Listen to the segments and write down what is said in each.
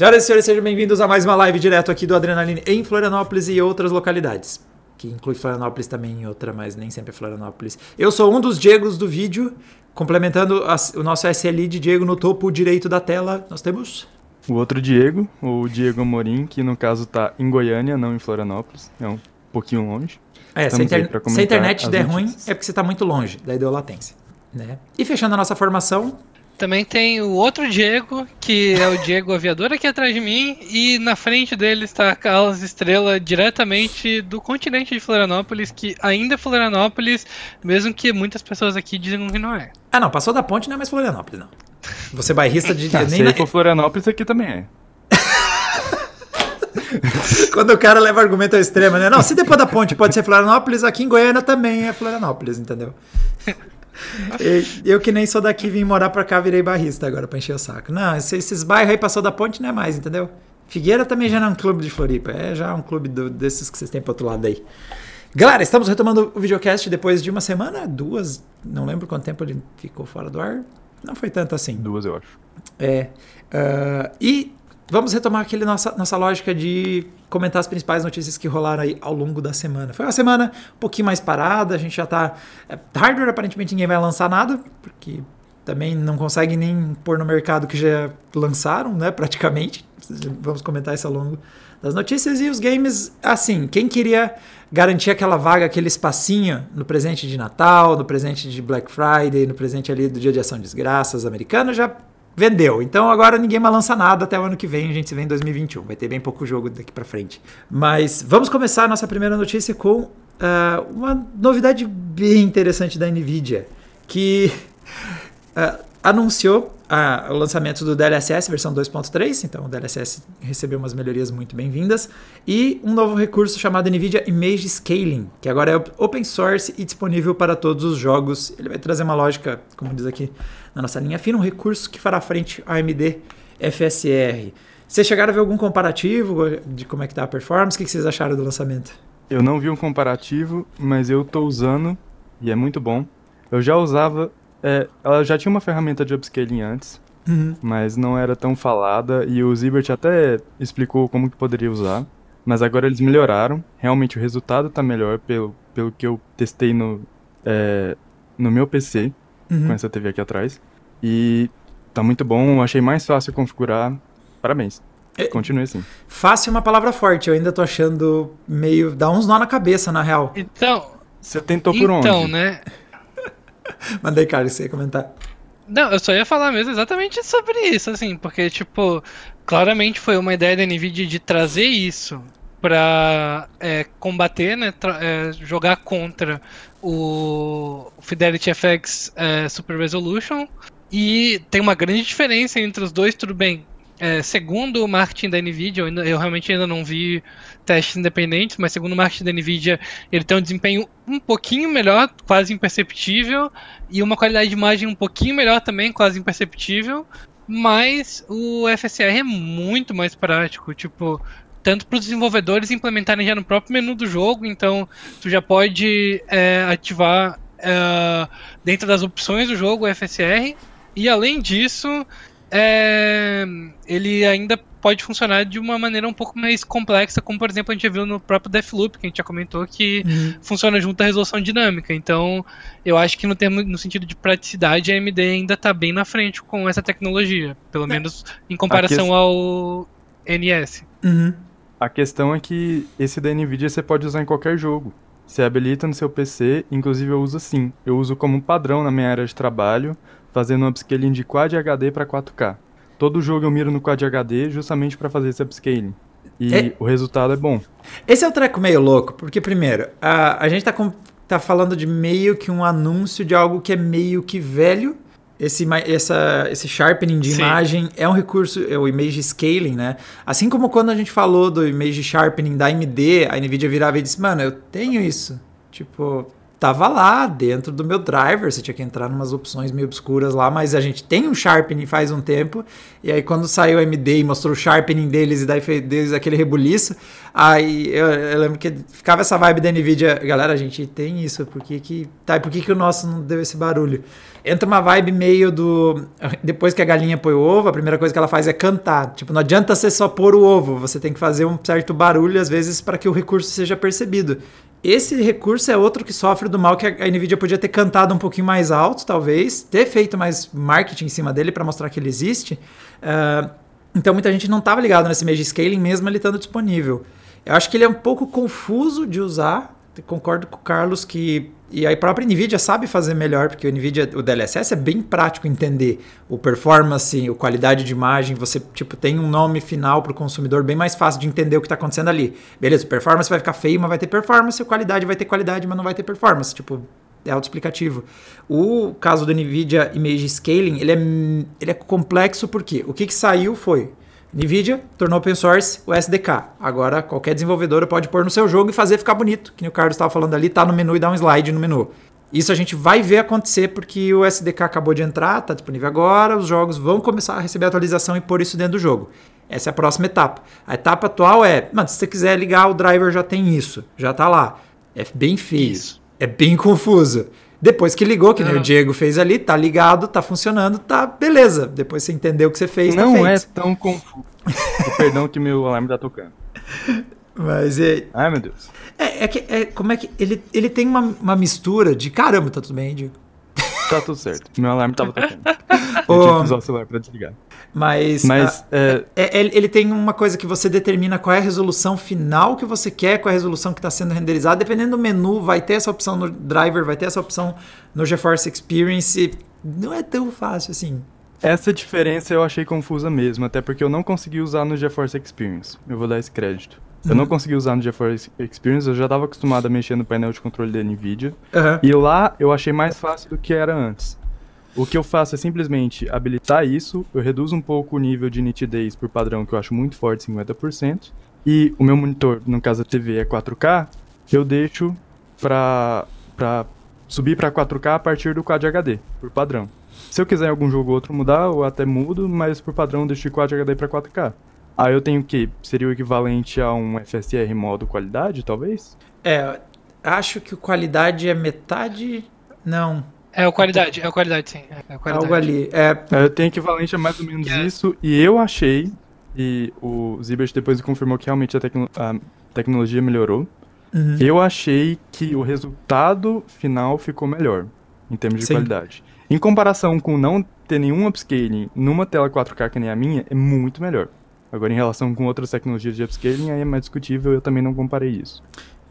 Senhoras e senhores, sejam bem-vindos a mais uma live direto aqui do Adrenaline em Florianópolis e outras localidades. Que inclui Florianópolis também em outra, mas nem sempre é Florianópolis. Eu sou um dos Diegos do vídeo, complementando a, o nosso SLI de Diego no topo direito da tela. Nós temos. O outro Diego, o Diego Morim, que no caso tá em Goiânia, não em Florianópolis. É um pouquinho longe. É, se a, inter se a internet der ruim, é porque você está muito longe, daí deu latência. Né? E fechando a nossa formação, também tem o outro Diego, que é o Diego Aviador aqui atrás de mim, e na frente dele está a Carlos Estrela, diretamente do continente de Florianópolis, que ainda é Florianópolis, mesmo que muitas pessoas aqui dizem que não é. Ah, não, passou da ponte não é mais Florianópolis, não. Você bairrista de. Ah, nem se na... for Florianópolis, aqui também é. Quando o cara leva argumento ao extremo, né? Não, se depois da ponte pode ser Florianópolis, aqui em Goiânia também é Florianópolis, entendeu? Eu que nem sou daqui, vim morar pra cá, virei barrista agora pra encher o saco. Não, esses bairros aí passou da ponte não é mais, entendeu? Figueira também já não é um clube de Floripa, é já um clube do, desses que vocês têm pro outro lado aí. Galera, estamos retomando o videocast depois de uma semana, duas, não lembro quanto tempo ele ficou fora do ar. Não foi tanto assim. Duas, eu acho. É. Uh, e Vamos retomar aquele nossa, nossa lógica de comentar as principais notícias que rolaram aí ao longo da semana. Foi uma semana um pouquinho mais parada, a gente já tá. É, hardware aparentemente ninguém vai lançar nada, porque também não consegue nem pôr no mercado que já lançaram, né? Praticamente. Vamos comentar isso ao longo das notícias. E os games, assim, quem queria garantir aquela vaga, aquele espacinho no presente de Natal, no presente de Black Friday, no presente ali do Dia de Ação de Desgraças americano, já vendeu. Então agora ninguém mais lança nada até o ano que vem, a gente se vê em 2021. Vai ter bem pouco jogo daqui para frente. Mas vamos começar a nossa primeira notícia com uh, uma novidade bem interessante da Nvidia, que uh, anunciou o lançamento do DLSS versão 2.3, então o DLSS recebeu umas melhorias muito bem-vindas, e um novo recurso chamado NVIDIA Image Scaling, que agora é open source e disponível para todos os jogos. Ele vai trazer uma lógica, como diz aqui na nossa linha fina, um recurso que fará frente ao AMD FSR. Vocês chegaram a ver algum comparativo de como é que está a performance? O que vocês acharam do lançamento? Eu não vi um comparativo, mas eu estou usando e é muito bom. Eu já usava é, ela já tinha uma ferramenta de upscaling antes, uhum. mas não era tão falada e o Zibert até explicou como que poderia usar. Mas agora eles melhoraram. Realmente o resultado está melhor pelo, pelo que eu testei no, é, no meu PC, uhum. com essa TV aqui atrás. E tá muito bom, achei mais fácil configurar. Parabéns. É, Continue assim. Fácil é uma palavra forte, eu ainda tô achando meio. dá uns nó na cabeça, na real. Então. Você tentou por então, onde? Então, né? Mandei, cara, você ia comentar. Não, eu só ia falar mesmo exatamente sobre isso, assim, porque, tipo, claramente foi uma ideia da NVIDIA de trazer isso para é, combater, né, é, jogar contra o Fidelity FX é, Super Resolution. E tem uma grande diferença entre os dois, tudo bem. É, segundo o marketing da Nvidia, eu, eu, realmente ainda não vi testes independentes, mas segundo o marketing da Nvidia, ele tem um desempenho um pouquinho melhor, quase imperceptível, e uma qualidade de imagem um pouquinho melhor também, quase imperceptível. Mas o FSR é muito mais prático, tipo, tanto para os desenvolvedores implementarem já no próprio menu do jogo, então tu já pode é, ativar é, dentro das opções do jogo o FSR. E além disso, é, ele ainda pode funcionar de uma maneira um pouco mais complexa, como por exemplo a gente já viu no próprio Deathloop, que a gente já comentou que uhum. funciona junto à resolução dinâmica. Então, eu acho que no, termo, no sentido de praticidade, a AMD ainda está bem na frente com essa tecnologia, pelo é. menos em comparação que... ao NS. Uhum. A questão é que esse da NVIDIA você pode usar em qualquer jogo. Você habilita no seu PC, inclusive eu uso sim. Eu uso como padrão na minha área de trabalho, fazendo um upscaling de Quad HD para 4K. Todo jogo eu miro no Quad HD justamente para fazer esse upscaling. E é... o resultado é bom. Esse é o treco meio louco, porque primeiro, a, a gente tá, com, tá falando de meio que um anúncio de algo que é meio que velho. Esse, essa, esse sharpening de Sim. imagem é um recurso, é o image scaling, né? Assim como quando a gente falou do image sharpening da AMD, a NVIDIA virava e disse, mano, eu tenho isso. Tipo, tava lá dentro do meu driver, você tinha que entrar em umas opções meio obscuras lá, mas a gente tem um sharpening faz um tempo, e aí quando saiu o AMD e mostrou o sharpening deles e daí fez deles aquele rebuliço, aí eu, eu, lembro que ficava essa vibe da Nvidia, galera, a gente tem isso, por que que, tá, e por que que o nosso não deu esse barulho? Entra uma vibe meio do, depois que a galinha põe o ovo, a primeira coisa que ela faz é cantar, tipo, não adianta você só pôr o ovo, você tem que fazer um certo barulho às vezes para que o recurso seja percebido. Esse recurso é outro que sofre do mal que a Nvidia podia ter cantado um pouquinho mais alto, talvez, ter feito mais marketing em cima dele para mostrar que ele existe. Uh, então muita gente não estava ligado nesse Mage Scaling mesmo ele estando disponível. Eu acho que ele é um pouco confuso de usar. Concordo com o Carlos que e a própria Nvidia sabe fazer melhor, porque o Nvidia, o DLSS é bem prático entender o performance, a qualidade de imagem, você tipo tem um nome final para o consumidor bem mais fácil de entender o que está acontecendo ali. Beleza, performance vai ficar feio, mas vai ter performance, qualidade vai ter qualidade, mas não vai ter performance, tipo, é autoexplicativo. O caso do Nvidia Image Scaling, ele é, ele é complexo porque o que, que saiu foi NVIDIA tornou open source o SDK. Agora qualquer desenvolvedor pode pôr no seu jogo e fazer ficar bonito. Que o Carlos estava falando ali, tá no menu e dá um slide no menu. Isso a gente vai ver acontecer porque o SDK acabou de entrar, está disponível agora, os jogos vão começar a receber atualização e pôr isso dentro do jogo. Essa é a próxima etapa. A etapa atual é, mano, se você quiser ligar o driver já tem isso, já está lá. É bem feio, isso. é bem confuso. Depois que ligou, que nem o ah. Diego fez ali, tá ligado, tá funcionando, tá beleza. Depois você entendeu o que você fez, tá Não tá é tão confuso. Perdão que meu alarme tá tocando. Mas é. Ai, meu Deus. É, é que. É, como é que. Ele, ele tem uma, uma mistura de. Caramba, tá tudo bem, Diego? Tá tudo certo. Meu alarme tava tocando. Eu tinha que usar o celular pra desligar. Mas, Mas a, é... É, é ele tem uma coisa que você determina qual é a resolução final que você quer, qual é a resolução que está sendo renderizada. Dependendo do menu, vai ter essa opção no driver, vai ter essa opção no GeForce Experience. Não é tão fácil assim. Essa diferença eu achei confusa mesmo, até porque eu não consegui usar no GeForce Experience. Eu vou dar esse crédito. Eu não consegui usar no GeForce Experience, eu já estava acostumado a mexer no painel de controle da NVIDIA. Uhum. E lá eu achei mais fácil do que era antes. O que eu faço é simplesmente habilitar isso, eu reduzo um pouco o nível de nitidez por padrão, que eu acho muito forte, 50%, e o meu monitor, no caso a TV é 4K, eu deixo para subir para 4K a partir do Quad HD, por padrão. Se eu quiser em algum jogo ou outro mudar, eu até mudo, mas por padrão eu deixo de Quad HD para 4K. Aí eu tenho o que? Seria o equivalente a um FSR modo qualidade, talvez? É, acho que o qualidade é metade. Não, é o qualidade, é o qualidade, sim. É, qualidade. Algo ali. É... é eu tenho equivalente a mais ou menos é. isso, e eu achei, e o Zibert depois confirmou que realmente a, tecno a tecnologia melhorou. Uhum. Eu achei que o resultado final ficou melhor, em termos de sim. qualidade. Em comparação com não ter nenhum upscaling numa tela 4K que nem a minha, é muito melhor. Agora, em relação com outras tecnologias de upscaling, aí é mais discutível, eu também não comparei isso.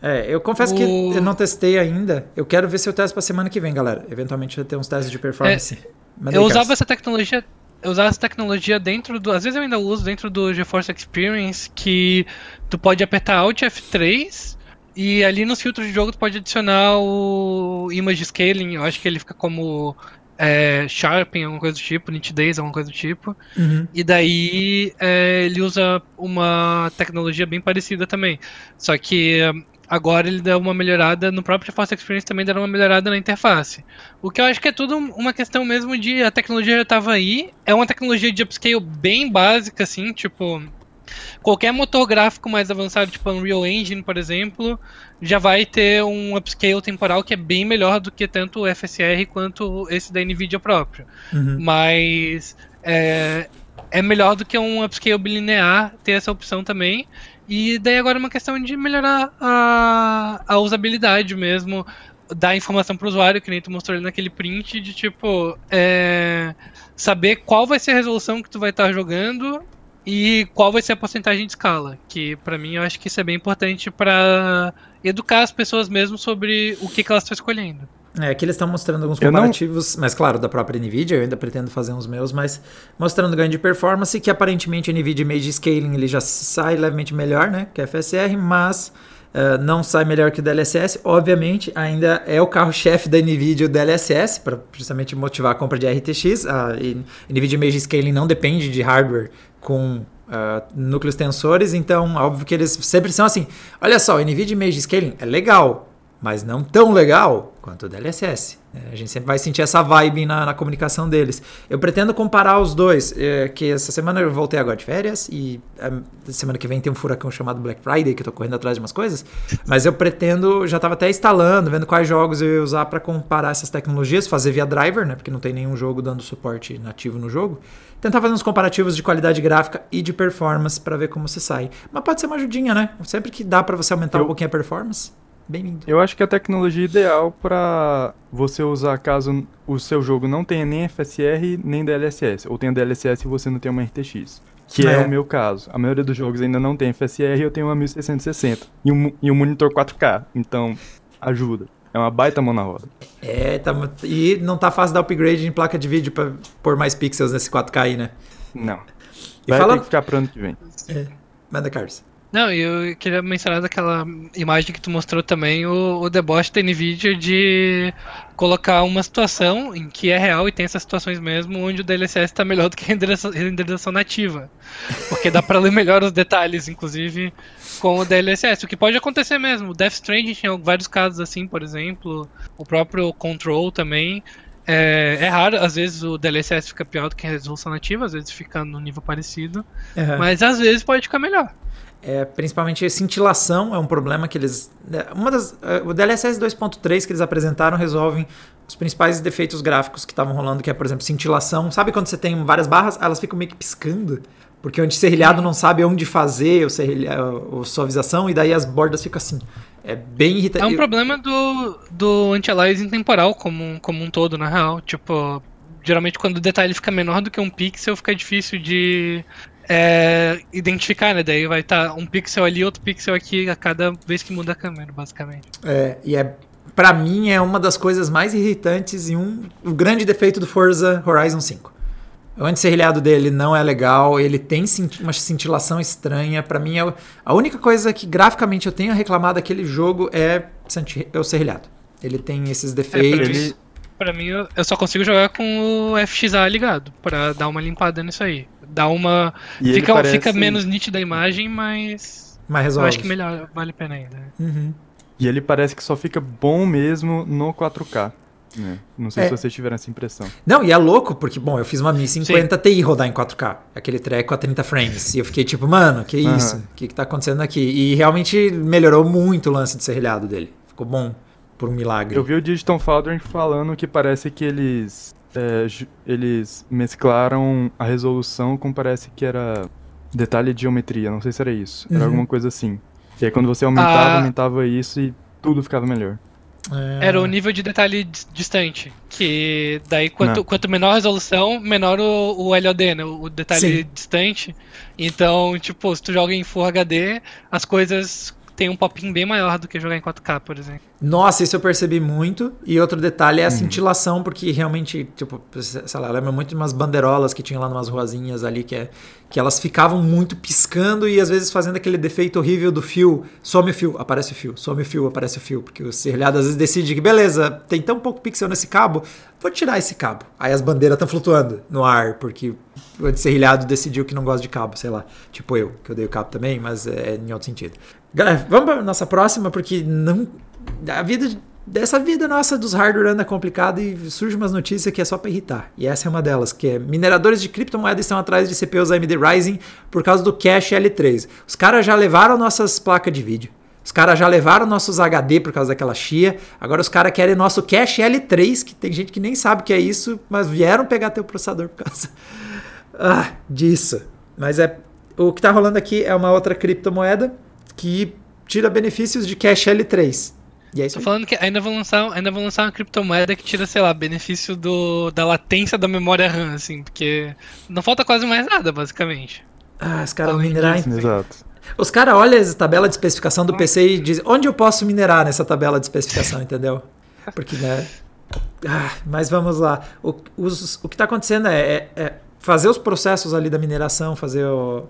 É, eu confesso o... que eu não testei ainda. Eu quero ver se eu testo pra semana que vem, galera. Eventualmente vai ter uns testes de performance. É, eu usava essa tecnologia. Eu usava essa tecnologia dentro do. Às vezes eu ainda uso dentro do GeForce Experience, que tu pode apertar Alt F3 e ali nos filtros de jogo tu pode adicionar o Image Scaling. Eu acho que ele fica como é, Sharpen, alguma coisa do tipo, nitidez, alguma coisa do tipo. Uhum. E daí é, ele usa uma tecnologia bem parecida também. Só que agora ele dá uma melhorada no próprio Force Experience também dá uma melhorada na interface. O que eu acho que é tudo uma questão mesmo de a tecnologia já estava aí, é uma tecnologia de upscale bem básica assim, tipo qualquer motor gráfico mais avançado, tipo Unreal Engine, por exemplo, já vai ter um upscale temporal que é bem melhor do que tanto o FSR quanto esse da Nvidia próprio. Uhum. Mas é, é melhor do que um upscale bilinear ter essa opção também. E daí agora é uma questão de melhorar a, a usabilidade mesmo, dar informação para o usuário, que nem tu mostrou ali naquele print, de tipo, é, saber qual vai ser a resolução que tu vai estar tá jogando e qual vai ser a porcentagem de escala. Que para mim eu acho que isso é bem importante para educar as pessoas mesmo sobre o que, que elas estão escolhendo. É, aqui eles estão mostrando alguns comparativos, não... mas claro, da própria NVIDIA, eu ainda pretendo fazer uns meus, mas mostrando ganho de performance, que aparentemente a NVIDIA Image Scaling ele já sai levemente melhor, né, que é FSR, mas uh, não sai melhor que o DLSS. Obviamente, ainda é o carro-chefe da NVIDIA o DLSS, para justamente motivar a compra de RTX. A NVIDIA Image Scaling não depende de hardware com Uh, núcleos tensores, então óbvio que eles sempre são assim. Olha só, o NVIDIA Image Scaling é legal, mas não tão legal quanto o DLSS. É, a gente sempre vai sentir essa vibe na, na comunicação deles. Eu pretendo comparar os dois, é, que essa semana eu voltei agora de férias e a semana que vem tem um furacão chamado Black Friday que eu tô correndo atrás de umas coisas, mas eu pretendo, já estava até instalando, vendo quais jogos eu ia usar para comparar essas tecnologias, fazer via driver, né, porque não tem nenhum jogo dando suporte nativo no jogo. Tentar fazer uns comparativos de qualidade gráfica e de performance para ver como se sai. Mas pode ser uma ajudinha, né? Sempre que dá para você aumentar eu... um pouquinho a performance bem-vindo. Eu acho que a tecnologia ideal para você usar caso o seu jogo não tenha nem FSR nem DLSS, ou tenha DLSS e você não tem uma RTX. Que é. é. o meu caso. A maioria dos jogos ainda não tem FSR e eu tenho uma 1660. E um, e um monitor 4K. Então, ajuda. É uma baita mão na roda. É, tá, e não tá fácil dar upgrade em placa de vídeo pra pôr mais pixels nesse 4K aí, né? Não. E Vai fala... ter que ficar pro ano que vem. É. Manda, Carlos. Não, eu queria mencionar daquela imagem que tu mostrou também, o, o deboche da NVIDIA de colocar uma situação em que é real e tem essas situações mesmo, onde o DLSS está melhor do que a renderização, renderização nativa. Porque dá para ler melhor os detalhes, inclusive, com o DLSS. O que pode acontecer mesmo. O Death Stranding tinha vários casos assim, por exemplo. O próprio Control também. É, é, raro, às vezes o DLSS fica pior do que a resolução nativa, às vezes fica no nível parecido. Uhum. Mas às vezes pode ficar melhor. É, principalmente a cintilação é um problema que eles. Né, uma das, é, o DLSS 2.3 que eles apresentaram resolvem os principais defeitos gráficos que estavam rolando, que é, por exemplo, cintilação. Sabe quando você tem várias barras, elas ficam meio que piscando? Porque o anti-serrilhado não sabe onde fazer o, serrilhado, a suavização, e daí as bordas ficam assim. É bem irritante. É um problema do, do anti-aliasing temporal como, como um todo, na real. Tipo, geralmente quando o detalhe fica menor do que um pixel, fica difícil de é, identificar, né? Daí vai estar tá um pixel ali, outro pixel aqui a cada vez que muda a câmera, basicamente. É, e é para mim é uma das coisas mais irritantes e um o grande defeito do Forza Horizon 5. O anti-serrilhado dele não é legal, ele tem uma cintilação estranha. Para mim, é a única coisa que graficamente eu tenho a reclamar daquele jogo é, é o serrilhado. Ele tem esses defeitos. É, pra, mim, eu só consigo jogar com o FXA ligado, para dar uma limpada nisso aí dá uma. E fica, parece... fica menos nítida a imagem, mas. Mas resolve. Eu acho que melhor, vale a pena ainda. Uhum. E ele parece que só fica bom mesmo no 4K. Né? Não sei é. se vocês tiveram essa impressão. Não, e é louco, porque, bom, eu fiz uma Mi 50 Sim. Ti rodar em 4K. Aquele treco a 30 frames. E eu fiquei tipo, mano, que isso? O que, que tá acontecendo aqui? E realmente melhorou muito o lance de serrilhado dele. Ficou bom, por um milagre. Eu vi o Digital Foundry falando que parece que eles é, eles mesclaram a resolução com parece que era detalhe de geometria, não sei se era isso. Era uhum. alguma coisa assim. E aí quando você aumentava, ah. aumentava isso e tudo ficava melhor. É... Era o nível de detalhe distante. Que daí quanto, quanto menor a resolução, menor o, o LOD, né? O detalhe Sim. distante. Então, tipo, se tu joga em Full HD, as coisas tem um popinho bem maior do que jogar em 4K, por exemplo. Nossa, isso eu percebi muito. E outro detalhe é a uhum. cintilação, porque realmente, tipo, sei lá, lembra muito de umas bandeirolas que tinha lá numas ruazinhas ali, que, é, que elas ficavam muito piscando e às vezes fazendo aquele defeito horrível do fio. Some o fio, aparece o fio, some o fio, aparece o fio. Porque o serrilhado às vezes decide que, beleza, tem tão pouco pixel nesse cabo, vou tirar esse cabo. Aí as bandeiras estão flutuando no ar, porque o serrilhado decidiu que não gosta de cabo, sei lá. Tipo eu, que eu dei o cabo também, mas é em outro sentido. Vamos para nossa próxima, porque não. A vida. Dessa vida nossa dos hardware anda complicada e surge umas notícias que é só para irritar. E essa é uma delas, que é mineradores de criptomoedas estão atrás de CPUs AMD Ryzen por causa do cache L3. Os caras já levaram nossas placas de vídeo. Os caras já levaram nossos HD por causa daquela chia. Agora os caras querem nosso cache L3, que tem gente que nem sabe o que é isso, mas vieram pegar teu processador por causa ah, disso. Mas é o que está rolando aqui é uma outra criptomoeda que tira benefícios de cash L3. E é isso Tô falando que ainda vão lançar, ainda vão lançar uma criptomoeda que tira, sei lá, benefício do, da latência da memória RAM, assim, porque não falta quase mais nada, basicamente. Ah, os caras minerar. Exato. Os caras olham a tabela de especificação do PC e dizem onde eu posso minerar nessa tabela de especificação, entendeu? Porque, né? Ah, mas vamos lá. O, os, o que está acontecendo é, é, é, fazer os processos ali da mineração, fazer o,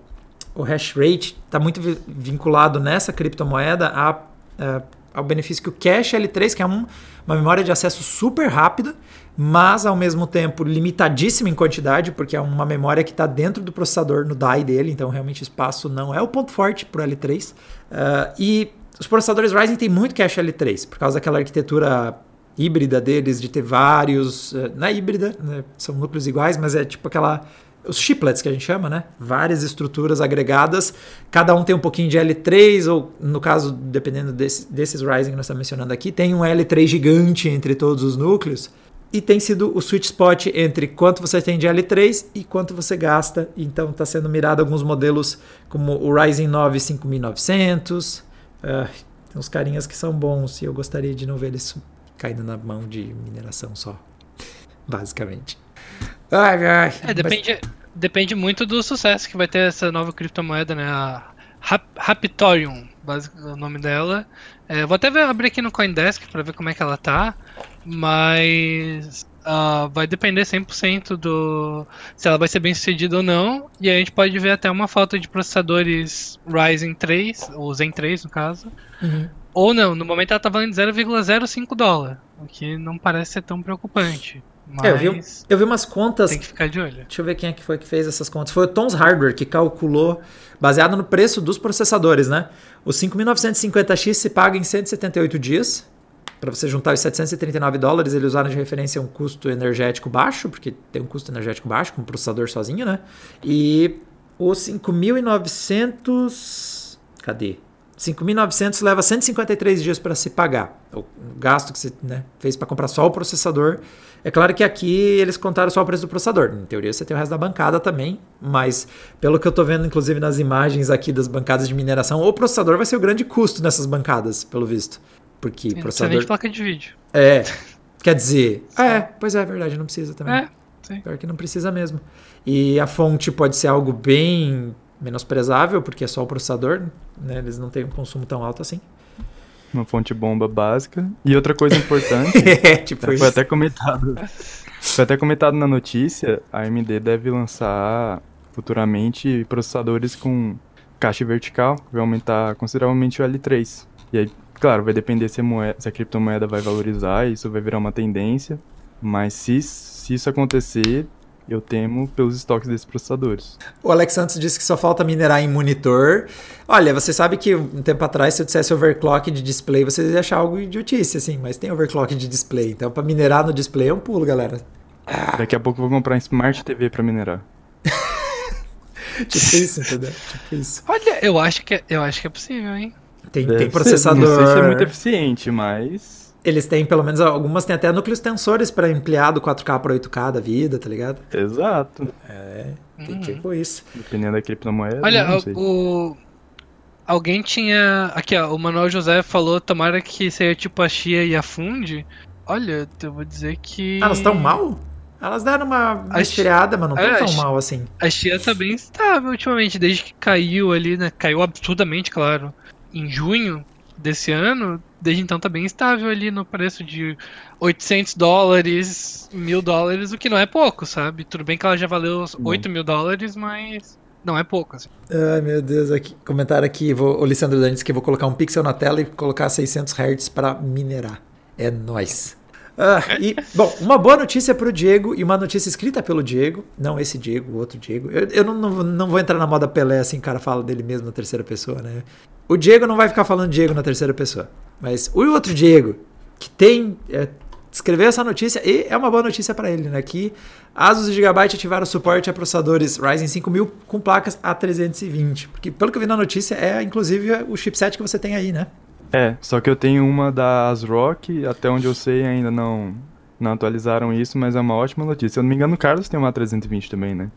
o hash rate está muito vinculado nessa criptomoeda a, a, é, ao benefício que o cache L3, que é um, uma memória de acesso super rápida, mas ao mesmo tempo limitadíssima em quantidade, porque é uma memória que está dentro do processador, no DAI dele, então realmente espaço não é o ponto forte para o L3. Uh, e os processadores Ryzen têm muito cache L3, por causa daquela arquitetura híbrida deles, de ter vários. Eh, não é híbrida, né? são núcleos iguais, mas é tipo aquela. Os chiplets que a gente chama, né? Várias estruturas agregadas, cada um tem um pouquinho de L3, ou no caso, dependendo desse, desses Ryzen que nós estamos mencionando aqui, tem um L3 gigante entre todos os núcleos. E tem sido o sweet spot entre quanto você tem de L3 e quanto você gasta. Então está sendo mirado alguns modelos como o Ryzen 9 5900. Uh, tem uns carinhas que são bons e eu gostaria de não ver eles caindo na mão de mineração só. Basicamente. Ai, ai, é, depende, mas... depende muito do sucesso que vai ter essa nova criptomoeda, né? A Rap Raptorium, o nome dela. É, vou até ver, abrir aqui no Coindesk para ver como é que ela tá, mas uh, vai depender 100% do se ela vai ser bem sucedida ou não. E a gente pode ver até uma falta de processadores Ryzen 3, ou Zen 3 no caso, uhum. Ou não, no momento ela tá valendo 0,05 dólar, o que não parece ser tão preocupante. É, eu, vi, eu vi umas contas. Tem que ficar de olho. Deixa eu ver quem é que foi que fez essas contas. Foi o Tom's Hardware que calculou, baseado no preço dos processadores, né? O 5.950X se paga em 178 dias. Para você juntar os 739 dólares, eles usaram de referência um custo energético baixo, porque tem um custo energético baixo com o processador sozinho, né? E o 5.900. Cadê? 5.900 leva 153 dias para se pagar. O gasto que você né, fez para comprar só o processador. É claro que aqui eles contaram só o preço do processador. Em teoria você tem o resto da bancada também, mas pelo que eu estou vendo, inclusive nas imagens aqui das bancadas de mineração, o processador vai ser o grande custo nessas bancadas, pelo visto. Porque Sim, processador. placa de vídeo. É. Quer dizer. é, pois é, é verdade, não precisa também. É, sim. Pior que não precisa mesmo. E a fonte pode ser algo bem menosprezável, porque é só o processador, né? Eles não têm um consumo tão alto assim. Uma fonte bomba básica. E outra coisa importante, é, tipo foi isso. até comentado. Foi até comentado na notícia, a AMD deve lançar futuramente processadores com caixa vertical, que vai aumentar consideravelmente o L3. E aí, claro, vai depender se a, moeda, se a criptomoeda vai valorizar, isso vai virar uma tendência. Mas se, se isso acontecer, eu temo pelos estoques desses processadores. O Alex Santos disse que só falta minerar em monitor. Olha, você sabe que um tempo atrás, se eu dissesse overclock de display, você ia achar algo idiotice, assim, mas tem overclock de display. Então, para minerar no display é um pulo, galera. Ah. Daqui a pouco eu vou comprar um Smart TV para minerar. tipo isso, entendeu? Tipo isso. Olha, eu acho que, é, eu acho que é possível, hein? Tem, tem processador. Ser, não sei se é muito eficiente, mas eles têm, pelo menos, algumas têm até núcleos tensores para ampliar do 4K para 8K da vida, tá ligado? Exato. É, tem uhum. tipo isso. Dependendo da criptomoeda. Olha, o. Alguém tinha. Aqui, ó, o Manuel José falou: tomara que seja tipo a Chia e a Fundi. Olha, eu vou dizer que. Ah, elas estão mal? Elas deram uma esfriada, mas não estão é, tão mal assim. A Chia tá bem estável ultimamente, desde que caiu ali, né? Caiu absurdamente, claro. Em junho desse ano, desde então tá bem estável ali no preço de 800 dólares, mil dólares, o que não é pouco, sabe? Tudo bem que ela já valeu 8 mil dólares, mas não é pouco. Assim. Ai, meu Deus, aqui, comentário aqui, vou, o Lissandro disse que vou colocar um pixel na tela e colocar 600 Hz para minerar. É nóis. Ah, e, bom, uma boa notícia para o Diego e uma notícia escrita pelo Diego, não esse Diego, o outro Diego. Eu, eu não, não, não, vou entrar na moda Pelé assim, o cara fala dele mesmo na terceira pessoa, né? O Diego não vai ficar falando Diego na terceira pessoa. Mas o outro Diego, que tem. É, escreveu essa notícia e é uma boa notícia para ele, né? Que Asus e Gigabyte ativaram suporte a processadores Ryzen 5000 com placas A320. Porque, pelo que eu vi na notícia, é inclusive o chipset que você tem aí, né? É, só que eu tenho uma da ASRock, até onde eu sei ainda não, não atualizaram isso, mas é uma ótima notícia. Se eu não me engano, o Carlos tem uma A320 também, né?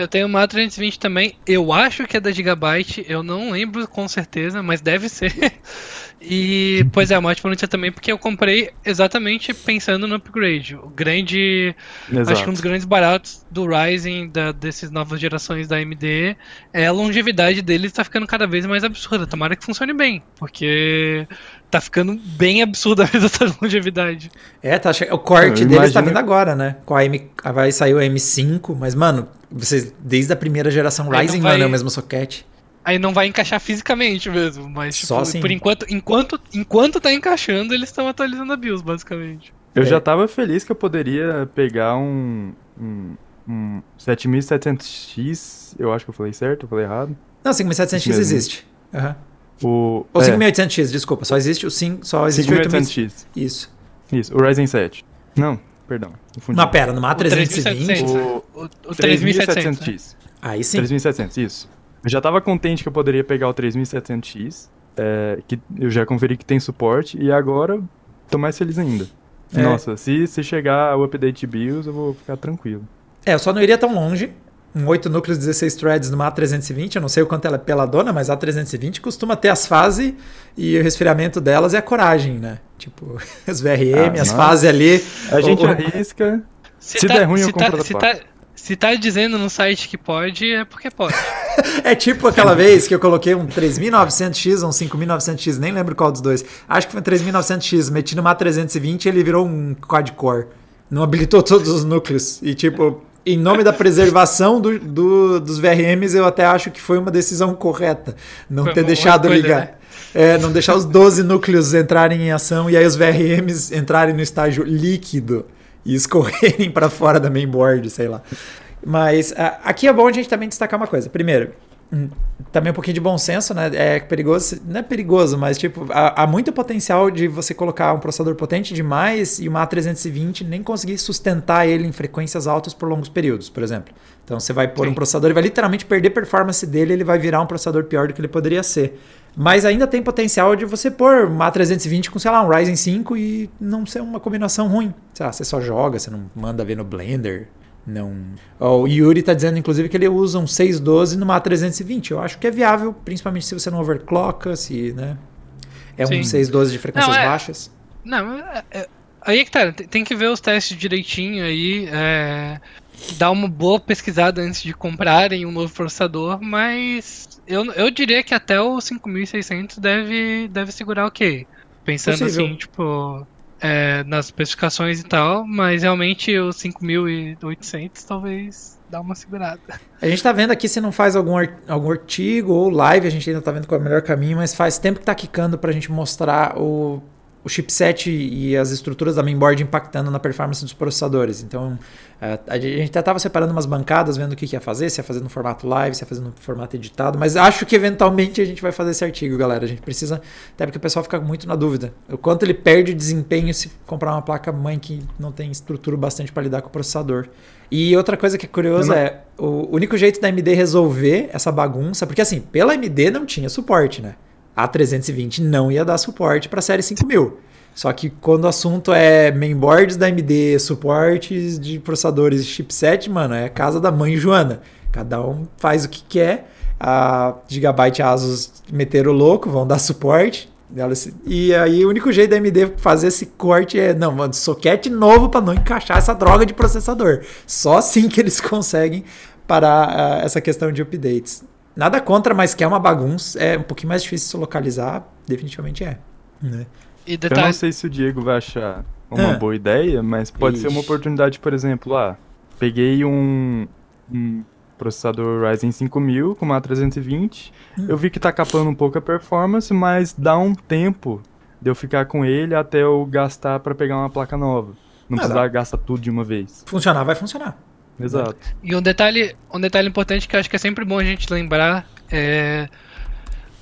Eu tenho uma A320 também. Eu acho que é da Gigabyte. Eu não lembro com certeza, mas deve ser. E, pois é, uma ótima notícia também, porque eu comprei exatamente pensando no upgrade. O grande. Exato. Acho que um dos grandes baratos do Ryzen, da, dessas novas gerações da AMD, é a longevidade deles está ficando cada vez mais absurda. Tomara que funcione bem, porque tá ficando bem absurda mesmo essa longevidade. É, tá, o corte deles imagino... tá vindo agora, né? Com a M, vai sair o M5, mas, mano, vocês, desde a primeira geração Ryzen, vai... mano, é o mesmo soquete. Aí não vai encaixar fisicamente mesmo, mas tipo, Só assim. por enquanto, enquanto, enquanto tá encaixando, eles estão atualizando a BIOS, basicamente. Eu é. já tava feliz que eu poderia pegar um, um, um 7700X, eu acho que eu falei certo, eu falei errado. Não, 5700X existe. Uhum. O, Ou é, 5800X, desculpa, só existe o 5, só existe o 8000. 5800X. Isso. Isso, o Ryzen 7. Não, perdão. Mas pera, numa O A320, 3700. O, O, o 3700. né? Aí sim. 3700, isso. Eu já tava contente que eu poderia pegar o 3700X, é, que eu já conferi que tem suporte, e agora tô mais feliz ainda. É. Nossa, se, se chegar o update BIOS, eu vou ficar tranquilo. É, eu só não iria tão longe. Um 8 núcleos, 16 threads numa A320, eu não sei o quanto ela é peladona, mas a A320 costuma ter as fases e o resfriamento delas é a coragem, né? Tipo, as VRM, Ah, as fases ali. A gente o- arrisca. Se der ruim, eu se compro tá, da se, tá, se tá dizendo no site que pode, é porque pode. É tipo aquela vez que eu coloquei um 3900X ou um 5900X, nem lembro qual dos dois. Acho que foi um 3900X, meti numa A320 e ele virou um quad-core. Não habilitou todos os núcleos. E tipo, em nome da preservação do, do- dos VRMs, eu até acho que foi uma decisão correta. Não Foi ter deixado escolha, ligar. né? É, não deixar os 12 núcleos entrarem em ação e aí os VRMs entrarem no estágio líquido e escorrerem para fora da mainboard, sei lá. Mas ah, aqui é bom a gente também destacar uma coisa. Primeiro, hum, também um pouquinho de bom senso, né? É perigoso, não é perigoso, mas tipo, há, há muito potencial de você colocar um processador potente demais e uma A320 nem conseguir sustentar ele em frequências altas por longos períodos, por exemplo. Então você vai pôr Sim. um processador e vai literalmente perder performance dele, ele vai virar um processador pior do que ele poderia ser. Mas ainda tem potencial de você pôr uma A320 com, sei lá, um Ryzen 5 e não ser uma combinação ruim. Sei lá, você só joga, você não manda ver no Blender. Não. Ó, o Yuri tá dizendo, inclusive, que ele usa um 612 numa A320. Eu acho que é viável, principalmente se você não overclocka, se, né? É um Sim. 612 de frequências Não, é- baixas. Não, é- é- aí é que tá, tem tem que ver os testes direitinho aí, é, dar uma boa pesquisada antes de comprarem um novo processador, mas eu, eu diria que até o 5600 deve, deve segurar ok. Pensando Possível. assim, tipo, é, nas especificações e tal, mas realmente o 5800 talvez dá uma segurada. A gente tá vendo aqui se não faz algum, algum artigo ou live, a gente ainda tá vendo qual é o melhor caminho, mas faz tempo que tá quicando pra gente mostrar o, o chipset e as estruturas da mainboard impactando na performance dos processadores. Então, eh, a gente até tava separando umas bancadas, vendo o que, que ia fazer, se ia fazer no formato live, se ia fazer no formato editado, mas acho que eventualmente a gente vai fazer esse artigo, galera. A gente precisa, até porque o pessoal fica muito na dúvida. O quanto ele perde desempenho se comprar uma placa mãe que não tem estrutura bastante para lidar com o processador. E outra coisa que é curiosa é o único jeito da AMD resolver essa bagunça, porque assim, pela AMD não tinha suporte, né? A 320 não ia dar suporte para a série 5000. Só que quando o assunto é mainboards da AMD, suportes de processadores chipset, mano, é casa da mãe Joana. Cada um faz o que quer. A Gigabyte Asus meteram o louco, vão dar suporte. E aí o único jeito da AMD fazer esse corte é, não, mano, soquete novo para não encaixar essa droga de processador. Só assim que eles conseguem parar ah, essa questão de updates. Nada contra, mas que é uma bagunça, é um pouquinho mais difícil de se localizar, definitivamente é. né? E Eu não detalhe, sei se o Diego vai achar uma Ah. boa ideia, mas pode ser uma Ixi. oportunidade, por exemplo, ah, peguei um, um processador Ryzen 5000 com uma 320, Hum. eu vi que tá capando um pouco a performance, mas dá um tempo de eu ficar com ele até eu gastar pra pegar uma placa nova. Não Ah, precisar gastar tudo de uma vez. Funcionar vai funcionar. Exato. E um detalhe, um detalhe importante que eu acho que é sempre bom a gente lembrar é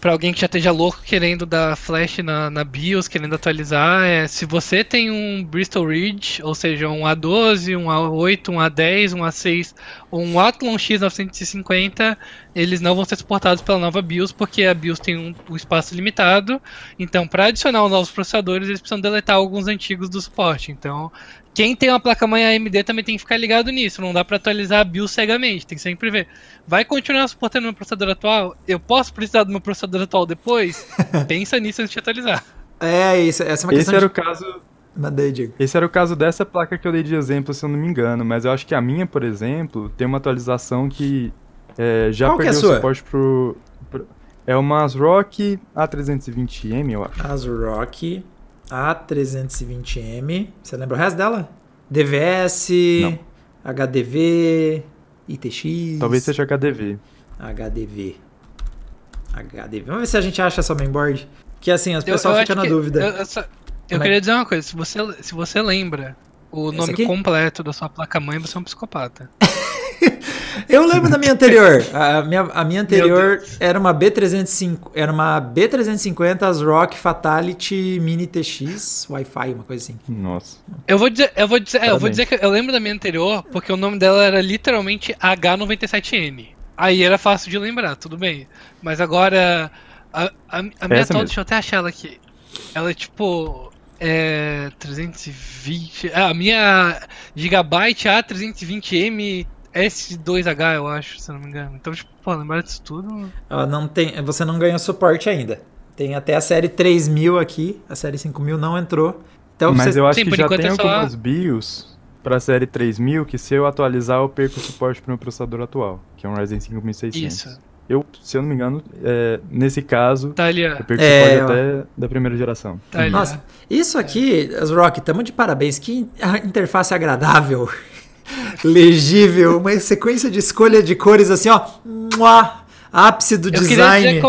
para alguém que já esteja louco querendo dar flash na, na BIOS, querendo atualizar, é se você tem um Bristol Ridge, ou seja, um A12, um A8, um A10, um A6 ou um Athlon X950, eles não vão ser suportados pela nova BIOS porque a BIOS tem um, um espaço limitado. Então, para adicionar os novos processadores, eles precisam deletar alguns antigos do suporte. Então, quem tem uma placa-mãe AMD também tem que ficar ligado nisso. Não dá para atualizar a BIOS cegamente. Tem que sempre ver. Vai continuar suportando meu processador atual? Eu posso precisar do meu processador atual depois? Pensa nisso antes de atualizar. É, isso, essa é uma Esse questão era o de... caso Manda aí, Diego. Esse era o caso dessa placa que eu dei de exemplo, se eu não me engano, mas eu acho que a minha, por exemplo, tem uma atualização que é, já Qual que é perdeu sua? suporte pro, pro- É uma ASRock A320M, eu acho. ASRock A320M. Você lembra o resto dela? DVS, Não. HDV, ITX. Talvez seja HDV. HDV. HDV. Vamos ver se a gente acha essa mainboard. Que assim, as Eu- pessoal eu fica acho na que- dúvida. Eu, eu só- eu é queria dizer uma coisa: se você, se você lembra o Essa nome aqui? completo da sua placa-mãe, você é um psicopata. Eu lembro da minha anterior. A minha, a minha anterior era uma B305, era uma B350 ASRock Fatality Mini TX Wi-Fi, uma coisa assim. Nossa. Eu vou dizer, eu vou dizer, é, eu vou dizer que eu lembro da minha anterior porque o nome dela era literalmente H97N. Aí era fácil de lembrar, tudo bem. Mas agora a, a, a minha atual, deixa eu até achar ela aqui. Ela é tipo é 320. Ah, a minha Gigabyte A320M S2H, eu acho, se não me engano. Então, tipo, pô, lembrar disso tudo. Ela não tem, você não ganhou suporte ainda. Tem até a série 3000 aqui, a série 5000 não entrou. Então, Mas você... eu acho Sim, que já tem é só... algumas BIOS para a série 3000 que se eu atualizar eu perco o suporte para o meu processador atual, que é um Ryzen 5600. Isso. Eu, se eu não me engano, é, nesse caso, tá ali, eu perco é, suporte até da primeira geração. Tá Nossa, isso aqui, as Rock, tamo de parabéns. Que interface agradável. Legível, uma sequência de escolha de cores assim, ó. Mua, ápice do eu design.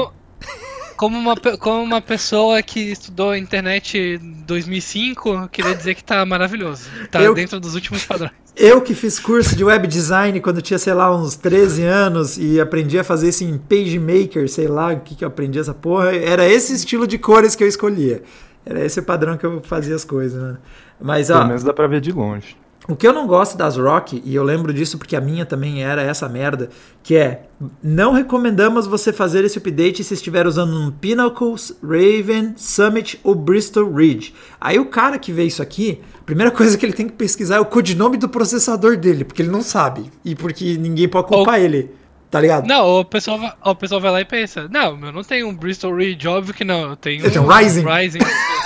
como uma, como uma pessoa que estudou internet 2005, queria dizer que tá maravilhoso. Tá eu, dentro dos últimos padrões. Eu que fiz curso de web design quando tinha, sei lá, uns 13 anos e aprendi a fazer isso em PageMaker, sei lá o que, que eu aprendi essa porra. Era esse estilo de cores que eu escolhia. Era esse o padrão que eu fazia as coisas, né? Mas, ó, Pelo menos dá pra ver de longe. O que eu não gosto das Rock, e eu lembro disso porque a minha também era essa merda, que é não recomendamos você fazer esse update se estiver usando um Pinnacle, Raven, Summit ou Bristol Ridge. Aí o cara que vê isso aqui, a primeira coisa que ele tem que pesquisar é o codinome do processador dele, porque ele não sabe. E porque ninguém pode culpar ele. Tá ligado? Não, o pessoal, vai, o pessoal vai lá e pensa: Não, eu não tenho um Bristol Ridge, óbvio que não. Eu tenho um, um Ryzen. Ryzen.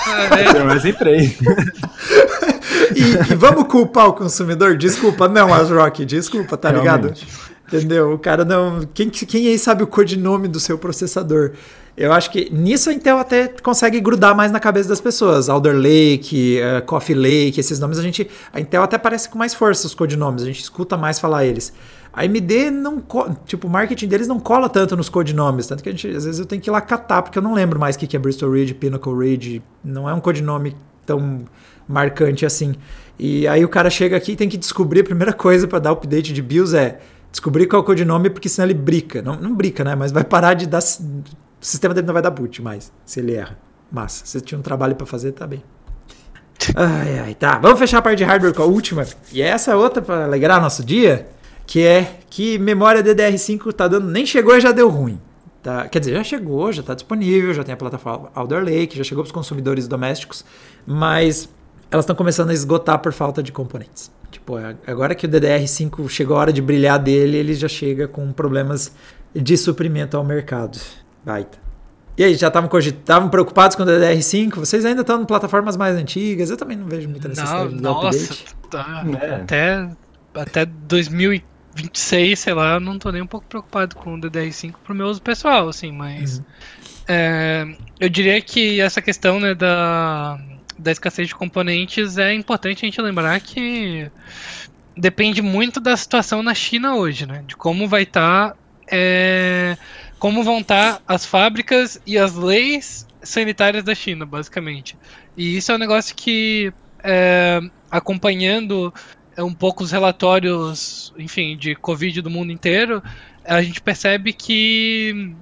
ah, é. um Ryzen 3. e, e, vamos culpar o consumidor? Desculpa, não, Asrock, desculpa, tá ligado? Entendeu? O cara não. Quem, quem aí sabe o codinome do seu processador? Eu acho que nisso a Intel até consegue grudar mais na cabeça das pessoas. Alder Lake, uh, Coffee Lake, esses nomes a gente. A Intel até parece com mais força os codinomes, a gente escuta mais falar eles. A AMD não. Tipo, o marketing deles não cola tanto nos codinomes. Tanto que a gente, às vezes eu tenho que ir lá catar, porque eu não lembro mais o que é Bristol Ridge, Pinnacle Ridge. Não é um codinome tão marcante assim. E aí o cara chega aqui e tem que descobrir a primeira coisa para dar update de BIOS é descobrir qual é o codinome, porque senão ele brica. Não, não brica, né? Mas vai parar de dar. O sistema dele não vai dar boot mais, se ele erra. Massa. Se tinha um trabalho para fazer, tá bem. Ai, ai, tá. Vamos fechar a parte de hardware com a última. E essa é outra para alegrar nosso dia, que é que memória DDR5 tá dando. Nem chegou e já deu ruim. Tá? Quer dizer, já chegou, já está disponível, já tem a plataforma Alder Lake, já chegou para os consumidores domésticos, mas elas estão começando a esgotar por falta de componentes. Tipo, é, agora que o DDR5 chegou a hora de brilhar dele, ele já chega com problemas de suprimento ao mercado. Baita. E aí, já estavam preocupados com o DDR5? Vocês ainda estão em plataformas mais antigas? Eu também não vejo muita necessidade não, de nossa, tá, é. até, até 2026, sei lá, eu não estou nem um pouco preocupado com o DDR5 pro meu uso pessoal, assim, mas... Uhum. É, eu diria que essa questão né, da da escassez de componentes, é importante a gente lembrar que depende muito da situação na China hoje, né? De como vai estar. Tá, é, como vão estar tá as fábricas e as leis sanitárias da China, basicamente. E isso é um negócio que, é, acompanhando um pouco os relatórios, enfim, de Covid do mundo inteiro, a gente percebe que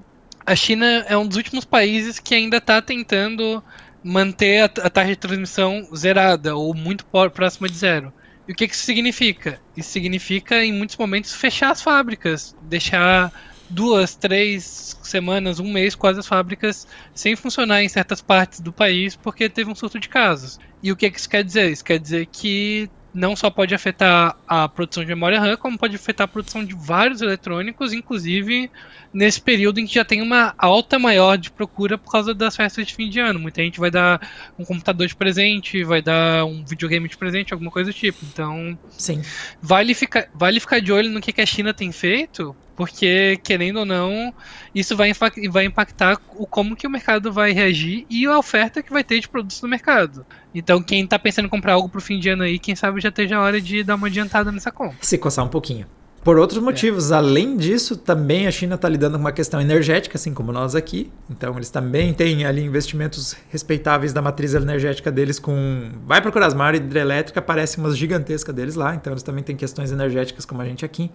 a China é um dos últimos países que ainda está tentando manter a, a taxa de transmissão zerada ou muito próxima de zero. E o que, que isso significa? Isso significa, em muitos momentos, fechar as fábricas, deixar duas, três semanas, um mês, quase as fábricas sem funcionar em certas partes do país porque teve um surto de casos. E o que, que isso quer dizer? Isso quer dizer que não só pode afetar a produção de memória RAM, como pode afetar a produção de vários eletrônicos, inclusive nesse período em que já tem uma alta maior de procura por causa das festas de fim de ano. Muita gente vai dar um computador de presente, vai dar um videogame de presente, alguma coisa do tipo. Então, Sim. Vale, ficar, vale ficar de olho no que, que a China tem feito, porque, querendo ou não, isso vai, vai impactar o como que o mercado vai reagir e a oferta que vai ter de produtos no mercado. Então, quem está pensando em comprar algo pro fim de ano aí, quem sabe já esteja a hora de dar uma adiantada nessa compra. Se coçar um pouquinho. Por outros motivos. É. Além disso, também a China está lidando com uma questão energética, assim como nós aqui. Então, eles também têm ali investimentos respeitáveis da matriz energética deles com... Vai procurar as maiores hidrelétricas, aparece umas gigantescas deles lá. Então, eles também têm questões energéticas como a gente aqui.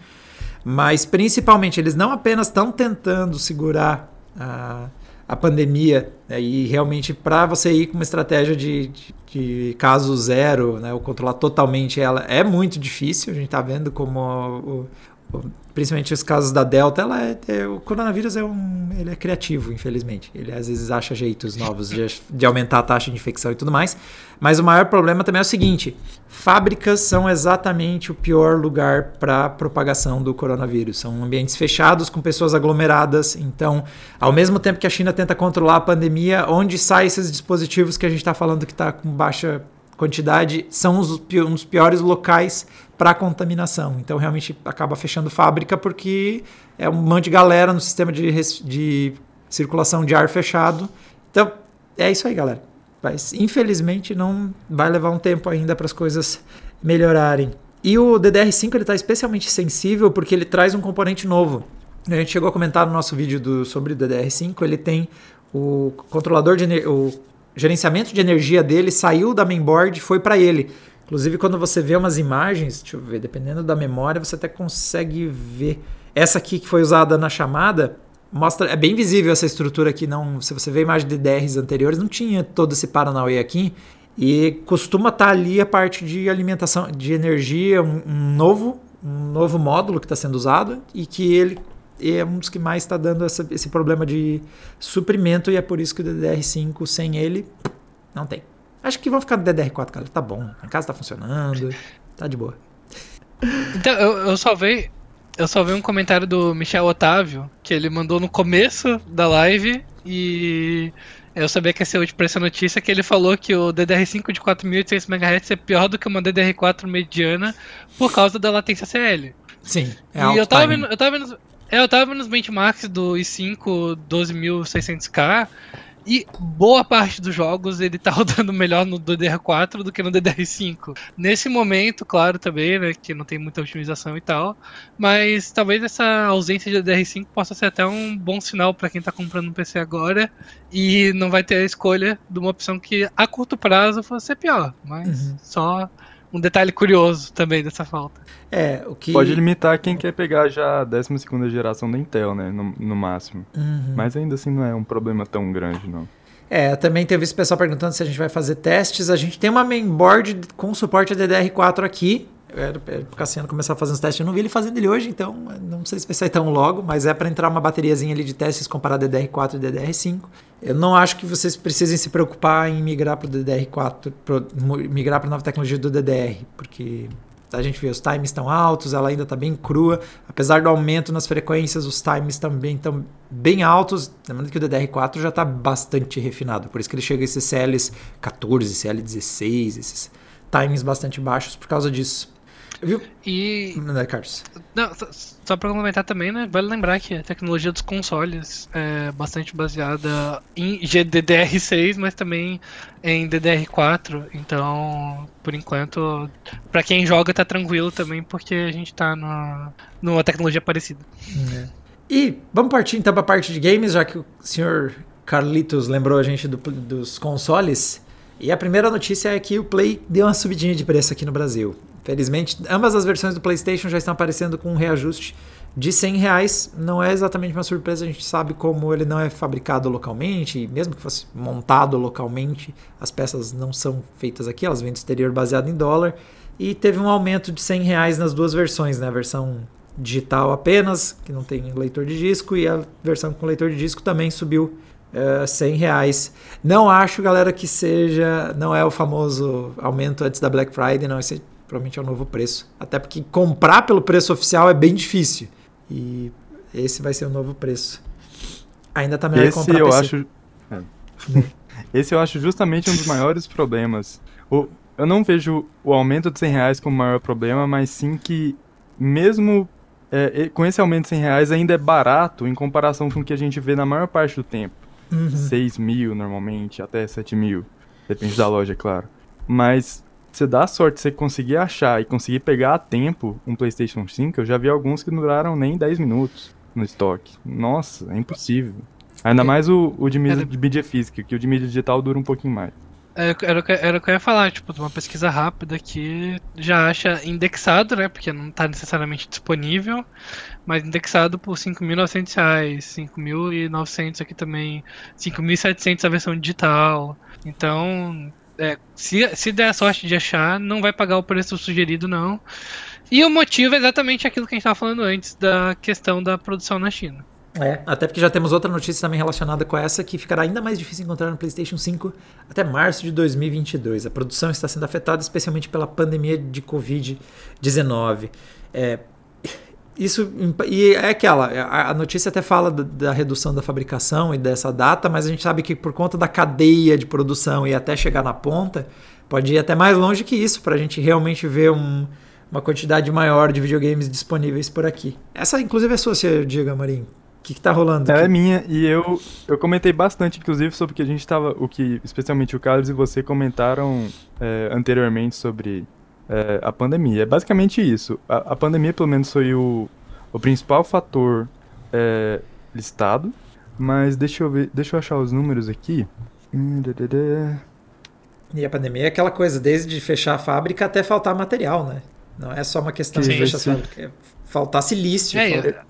Mas, principalmente, eles não apenas estão tentando segurar a, a pandemia né, e realmente para você ir com uma estratégia de, de, de caso zero, né, ou controlar totalmente ela, é muito difícil. A gente está vendo como o, principalmente os casos da Delta, ela é, é, o coronavírus é um, ele é criativo, infelizmente. Ele às vezes acha jeitos novos de, de, aumentar a taxa de infecção e tudo mais. Mas o maior problema também é o seguinte: fábricas são exatamente o pior lugar para propagação do coronavírus. São ambientes fechados com pessoas aglomeradas. Então, ao mesmo tempo que a China tenta controlar a pandemia, onde saem esses dispositivos que a gente está falando que está com baixa quantidade, são os, um dos piores locais para contaminação. Então realmente acaba fechando fábrica porque é um monte de galera no sistema de, de circulação de ar fechado. Então é isso aí, galera. Mas infelizmente não vai levar um tempo ainda para as coisas melhorarem. E o DDR5 ele está especialmente sensível porque ele traz um componente novo. A gente chegou a comentar no nosso vídeo do, sobre o DDR5, ele tem o controlador de o gerenciamento de energia dele saiu da mainboard e foi para ele. Inclusive, quando você vê umas imagens, deixa eu ver, dependendo da memória, você até consegue ver. Essa aqui que foi usada na chamada, mostra, é bem visível essa estrutura aqui. Não, se você vê a imagem de DRs anteriores, não tinha todo esse Paranauê aqui. E costuma estar tá ali a parte de alimentação de energia, um, um novo, um novo módulo que está sendo usado e que ele é um dos que mais está dando essa, esse problema de suprimento e é por isso que o DDR5 sem ele não tem. Acho que vão ficar no DDR4, cara. Tá bom. A casa tá funcionando. Tá de boa. Então, eu, eu só vi. Eu só vi um comentário do Michel Otávio, que ele mandou no começo da live e eu sabia que ia ser útil pra essa notícia, que ele falou que o DDR5 de 4.800 MHz é pior do que uma DDR4 mediana por causa da latência CL. Sim, é e eu tava, vendo, eu, tava vendo, é, eu tava vendo os benchmarks do i5 12600K e boa parte dos jogos ele tá rodando melhor no DDR4 do que no DDR5. Nesse momento, claro, também, né, que não tem muita otimização e tal, mas talvez essa ausência de DDR5 possa ser até um bom sinal para quem tá comprando um PC agora e não vai ter a escolha de uma opção que a curto prazo fosse ser pior, mas uhum. só um detalhe curioso também dessa falta. É, o que... Pode limitar quem quer pegar já a 12 geração da Intel, né? No, no máximo. Uhum. Mas ainda assim não é um problema tão grande, não. É, também teve esse pessoal perguntando se a gente vai fazer testes. A gente tem uma mainboard com suporte a DDR4 aqui. Era, pro Cassiano começar a fazer os testes. Eu não vi ele fazendo ele hoje, então não sei se vai sair tão logo, mas é para entrar uma bateriazinha ali de testes comparar DDR4 e DDR5. Eu não acho que vocês precisem se preocupar em migrar para o DDR4, pro, migrar para a nova tecnologia do DDR, porque a gente vê os times estão altos, ela ainda está bem crua. Apesar do aumento nas frequências, os times também estão bem altos. Lembrando que o DDR4 já está bastante refinado, por isso que ele chega a esses CLs 14, CL 16, esses times bastante baixos por causa disso. Viu? E. Não, Carlos. Não, só para complementar também, né? Vale lembrar que a tecnologia dos consoles é bastante baseada em GDDR6, mas também em DDR4. Então, por enquanto, para quem joga tá tranquilo também, porque a gente tá numa, numa tecnologia parecida. É. E vamos partir então para a parte de games, já que o senhor Carlitos lembrou a gente do, dos consoles. E a primeira notícia é que o Play deu uma subidinha de preço aqui no Brasil. Felizmente, ambas as versões do PlayStation já estão aparecendo com um reajuste de 100 reais. Não é exatamente uma surpresa, a gente sabe como ele não é fabricado localmente, e mesmo que fosse montado localmente, as peças não são feitas aqui, elas vêm do exterior baseado em dólar. E teve um aumento de 100 reais nas duas versões, né? A versão digital apenas, que não tem leitor de disco, e a versão com leitor de disco também subiu uh, 100 reais. Não acho, galera, que seja, não é o famoso aumento antes da Black Friday, não. Esse provavelmente é o novo preço. Até porque comprar pelo preço oficial é bem difícil. E esse vai ser o novo preço. Ainda tá melhor esse comprar eu PC. acho é. Esse eu acho justamente um dos maiores problemas. O, eu não vejo o aumento de 100 reais como o maior problema, mas sim que mesmo é, com esse aumento de 100 reais ainda é barato em comparação com o que a gente vê na maior parte do tempo. Uhum. 6 mil normalmente, até 7 mil. Depende da loja, é claro. Mas você dá sorte você conseguir achar e conseguir pegar a tempo um PlayStation 5, eu já vi alguns que não duraram nem 10 minutos no estoque. Nossa, é impossível. Ainda mais o, o de, mídia, de mídia física, que o de mídia digital dura um pouquinho mais. É, era, era o que eu ia falar, tipo, uma pesquisa rápida que já acha indexado, né? Porque não está necessariamente disponível, mas indexado por 5.900 reais, 5.900 aqui também, 5.700 a versão digital. Então, é, se, se der a sorte de achar, não vai pagar o preço sugerido, não. E o motivo é exatamente aquilo que a gente estava falando antes, da questão da produção na China. É, até porque já temos outra notícia também relacionada com essa que ficará ainda mais difícil encontrar no PlayStation 5 até março de 2022. A produção está sendo afetada especialmente pela pandemia de Covid-19. É, isso e é aquela a notícia até fala da, da, redução da fabricação e dessa data, mas a gente sabe que por conta da cadeia de produção e até chegar na ponta pode ir até mais longe que isso para a gente realmente ver um, uma quantidade maior de videogames disponíveis por aqui. Essa inclusive é sua, Diego Marinho que, que tá rolando? Ela é minha e eu, eu comentei bastante, inclusive, sobre o que a gente tava. O que, especialmente o Carlos e você comentaram é, anteriormente sobre é, a pandemia. É basicamente isso. A, a, pandemia, pelo menos, foi o, o principal fator é, listado. Mas deixa eu ver. Deixa eu achar os números aqui. E a pandemia é aquela coisa, desde fechar a fábrica até faltar material, né? Não é só uma questão de fechar a fábrica, é faltar silício. É, faltar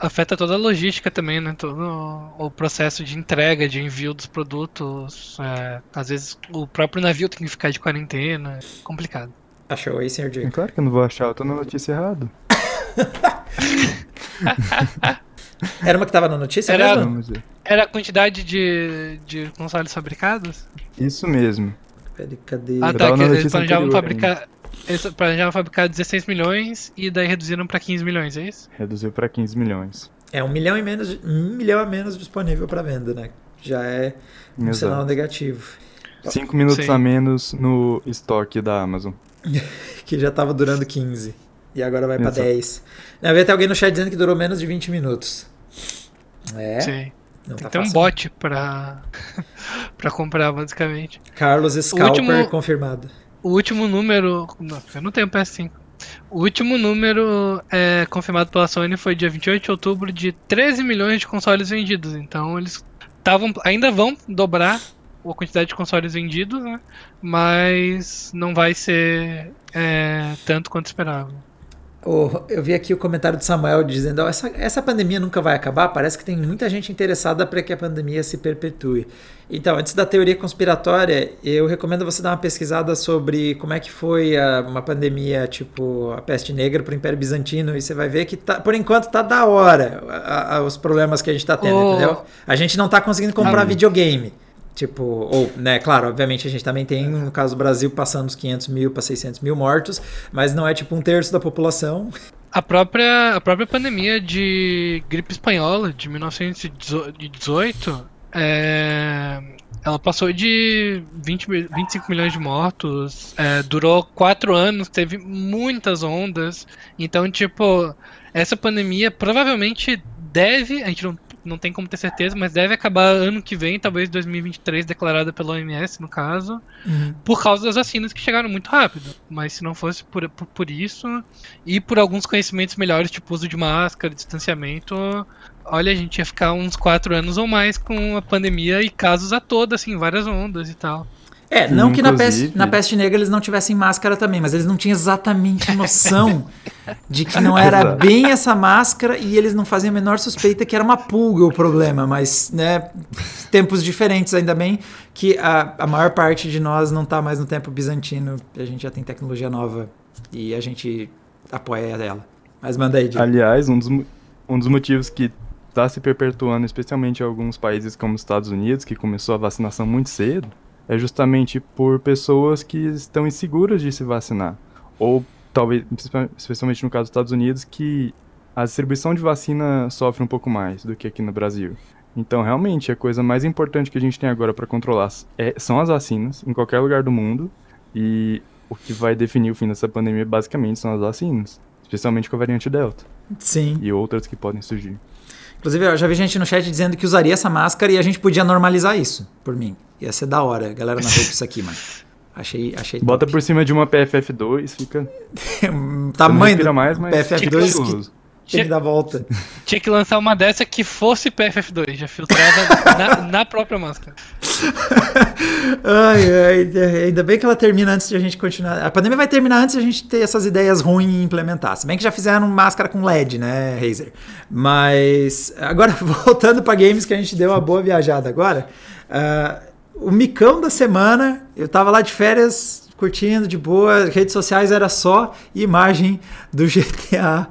afeta toda a logística também, né? Todo o processo de entrega, de envio dos produtos. É, às vezes o próprio navio tem que ficar de quarentena. É complicado. Achou aí, senhor Diego? É claro que eu não vou achar, eu tô na notícia errada. Era uma que tava na notícia era, mesmo? Era a quantidade de, de consoles fabricados? Isso mesmo. Cadê? cadê? Ah, tá, que eles planejavam fabricar. Eles planejavam fabricar 16 milhões e daí reduziram para 15 milhões, é isso? Reduziu para 15 milhões. É um milhão e menos, um milhão a menos disponível para venda, né? Já é um Exato. sinal negativo. 5 minutos Sim. a menos no estoque da Amazon. que já estava durando 15 e agora vai para 10. Na verdade, tem alguém no chat dizendo que durou menos de 20 minutos. É. Sim. Não tem tá um bot para para comprar basicamente. Carlos Scalper último... confirmado. O último número. Não, eu não tenho PS5. O último número é, confirmado pela Sony foi dia 28 de outubro de 13 milhões de consoles vendidos. Então eles estavam ainda vão dobrar a quantidade de consoles vendidos, né? Mas não vai ser é, tanto quanto esperavam. Oh, eu vi aqui o comentário de Samuel dizendo: oh, essa, essa pandemia nunca vai acabar. Parece que tem muita gente interessada para que a pandemia se perpetue. Então, antes da teoria conspiratória, eu recomendo você dar uma pesquisada sobre como é que foi a, uma pandemia tipo a peste negra para o Império Bizantino e você vai ver que tá, por enquanto tá da hora a, a, os problemas que a gente está tendo, oh. entendeu? A gente não está conseguindo comprar videogame. Tipo, ou, né, claro, obviamente a gente também tem, no caso do Brasil, passando os 500 mil para 600 mil mortos, mas não é tipo um terço da população. A própria, a própria pandemia de gripe espanhola de 1918, é, ela passou de 20, 25 milhões de mortos, é, durou quatro anos, teve muitas ondas, então, tipo, essa pandemia provavelmente deve, a gente não não tem como ter certeza, mas deve acabar ano que vem, talvez 2023, declarada pela OMS, no caso, uhum. por causa das vacinas que chegaram muito rápido. Mas se não fosse por, por, por, isso, e por alguns conhecimentos melhores, tipo uso de máscara, distanciamento, olha, a gente ia ficar uns quatro anos ou mais com a pandemia e casos a toda, assim, várias ondas e tal. É, não que na peste, na peste Negra eles não tivessem máscara também, mas eles não tinham exatamente noção de que não era bem essa máscara e eles não faziam a menor suspeita que era uma pulga o problema, mas, né, tempos diferentes, ainda bem que a, a maior parte de nós não está mais no tempo bizantino, a gente já tem tecnologia nova e a gente apoia ela. Mas manda aí, Diego. Aliás, um dos, um dos motivos que está se perpetuando, especialmente em alguns países como os Estados Unidos, que começou a vacinação muito cedo, é justamente por pessoas que estão inseguras de se vacinar. Ou talvez, especialmente no caso dos Estados Unidos, que a distribuição de vacina sofre um pouco mais do que aqui no Brasil. Então, realmente, a coisa mais importante que a gente tem agora para controlar é, são as vacinas, em qualquer lugar do mundo. E o que vai definir o fim dessa pandemia, basicamente, são as vacinas. Especialmente com a variante Delta. Sim. E outras que podem surgir. Inclusive, eu já vi gente no chat dizendo que usaria essa máscara e a gente podia normalizar isso, por mim. Ia ser da hora, a galera na roupa isso aqui, mano. Achei, achei Bota top. por cima de uma PFF2, fica. Tamanho do mais, mas PFF2 que, tem que dar volta. Tinha que lançar uma dessa que fosse PFF2, já filtrada na, na, própria máscara. ai, ai, ainda bem que ela termina antes de a gente continuar. A pandemia vai terminar antes de a gente ter essas ideias ruins e implementar. Se bem que já fizeram máscara com LED, né, Razer? Mas agora voltando para games que a gente deu uma boa viajada agora. Uh, o micão da semana, eu tava lá de férias curtindo de boa, redes sociais era só imagem do GTA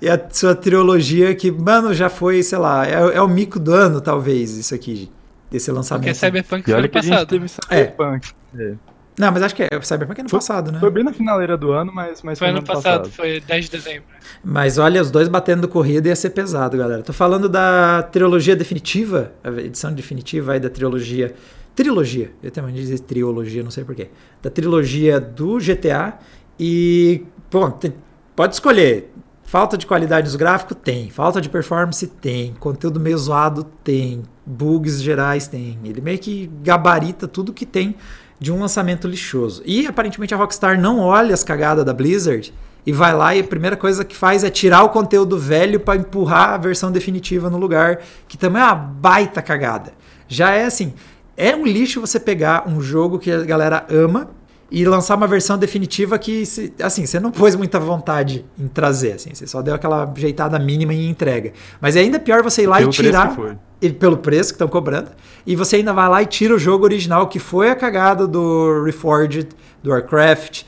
e a sua trilogia que, mano, já foi, sei lá, é, é o mico do ano, talvez, isso aqui, desse lançamento. Porque é Cyberpunk foi ano passado. teve Cyberpunk. É. é. Não, mas acho que é Cyberpunk é ano foi, passado, né? Foi bem na finaleira do ano, mas, mas foi, foi ano passado, passado, foi 10 de dezembro. Mas olha, os dois batendo corrida ia ser pesado, galera. Tô falando da trilogia definitiva, a edição definitiva aí da trilogia. Trilogia, eu também dizer trilogia, não sei porquê. Da trilogia do GTA. E, bom, tem, pode escolher Falta de qualidade dos gráficos? Tem. Falta de performance? Tem. Conteúdo meio zoado? Tem. Bugs gerais? Tem. Ele meio que gabarita tudo que tem de um lançamento lixoso. E aparentemente a Rockstar não olha as cagadas da Blizzard e vai lá e a primeira coisa que faz é tirar o conteúdo velho para empurrar a versão definitiva no lugar, que também é uma baita cagada. Já é assim, é um lixo você pegar um jogo que a galera ama e lançar uma versão definitiva que, assim, você não pôs muita vontade em trazer, assim, você só deu aquela ajeitada mínima em entrega. Mas é ainda pior você ir lá pelo e tirar. E pelo preço que estão cobrando. E você ainda vai lá e tira o jogo original, que foi a cagada do Reforged, do Warcraft.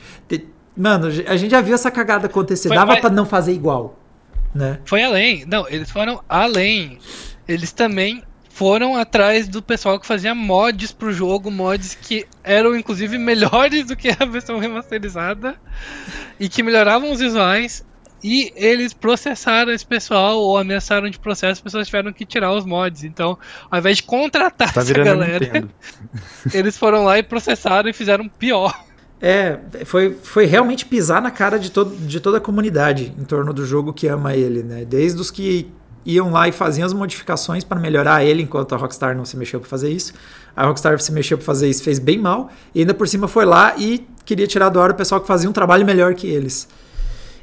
Mano, a gente já viu essa cagada acontecer. Foi, Dava mas... para não fazer igual. Né? Foi além. Não, eles foram além. Eles também foram atrás do pessoal que fazia mods pro jogo, mods que eram inclusive melhores do que a versão remasterizada e que melhoravam os visuais. E eles processaram esse pessoal ou ameaçaram de processo, as pessoas tiveram que tirar os mods. Então, ao invés de contratar tá essa galera, eles foram lá e processaram e fizeram pior. É, foi, foi realmente pisar na cara de, todo, de toda a comunidade em torno do jogo que ama ele, né? Desde os que iam lá e faziam as modificações para melhorar ele, enquanto a Rockstar não se mexeu para fazer isso. A Rockstar se mexeu para fazer isso, fez bem mal, e ainda por cima foi lá e queria tirar do ar o pessoal que fazia um trabalho melhor que eles.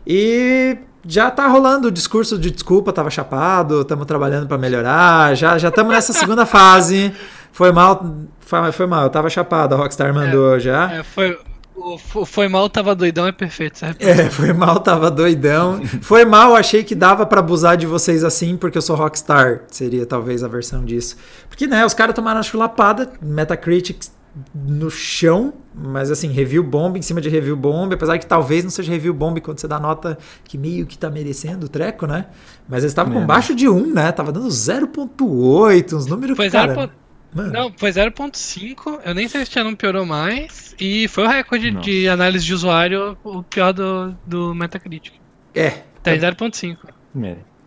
E já tá rolando o discurso de desculpa, tava chapado, estamos trabalhando para melhorar, já já estamos nessa segunda fase. Foi mal, foi, foi mal, eu tava chapado, a Rockstar mandou é, já. É, foi, o foi mal, tava doidão é perfeito, sabe? É, foi mal, tava doidão. foi mal, achei que dava para abusar de vocês assim, porque eu sou rockstar. Seria talvez a versão disso. Porque, né, os caras tomaram a chulapada, Metacritic no chão, mas assim, review bomb em cima de review bomb, apesar que talvez não seja review bomb quando você dá nota que meio que tá merecendo o treco, né? Mas eles estavam com baixo de 1, né? Tava dando 0.8, uns números foi cara... Mano. Não, foi 0.5. Eu nem sei se já não piorou mais. E foi o recorde Nossa. de análise de usuário o pior do, do Metacritic. É. Tá em 0.5.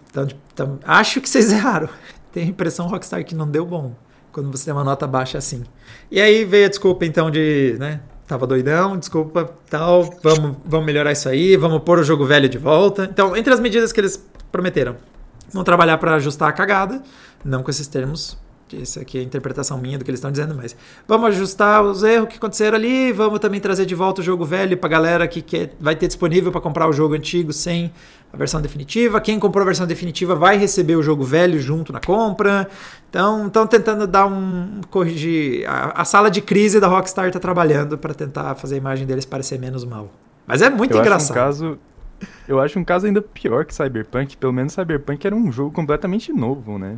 Então, então, acho que vocês erraram. Tem a impressão Rockstar que não deu bom quando você tem uma nota baixa assim. E aí veio a desculpa então de, né? Tava doidão, desculpa, tal, vamos, vamos melhorar isso aí, vamos pôr o jogo velho de volta. Então, entre as medidas que eles prometeram, vão trabalhar para ajustar a cagada, não com esses termos isso aqui é a interpretação minha do que eles estão dizendo, mas vamos ajustar os erros que aconteceram ali, vamos também trazer de volta o jogo velho para galera que quer, vai ter disponível para comprar o jogo antigo sem a versão definitiva. Quem comprou a versão definitiva vai receber o jogo velho junto na compra. Então, estão tentando dar um corrigir a, a, sala de crise da Rockstar está trabalhando para tentar fazer a imagem deles parecer menos mal. Mas é muito eu engraçado. Acho um caso, eu acho um caso ainda pior que Cyberpunk. Pelo menos Cyberpunk era um jogo completamente novo, né?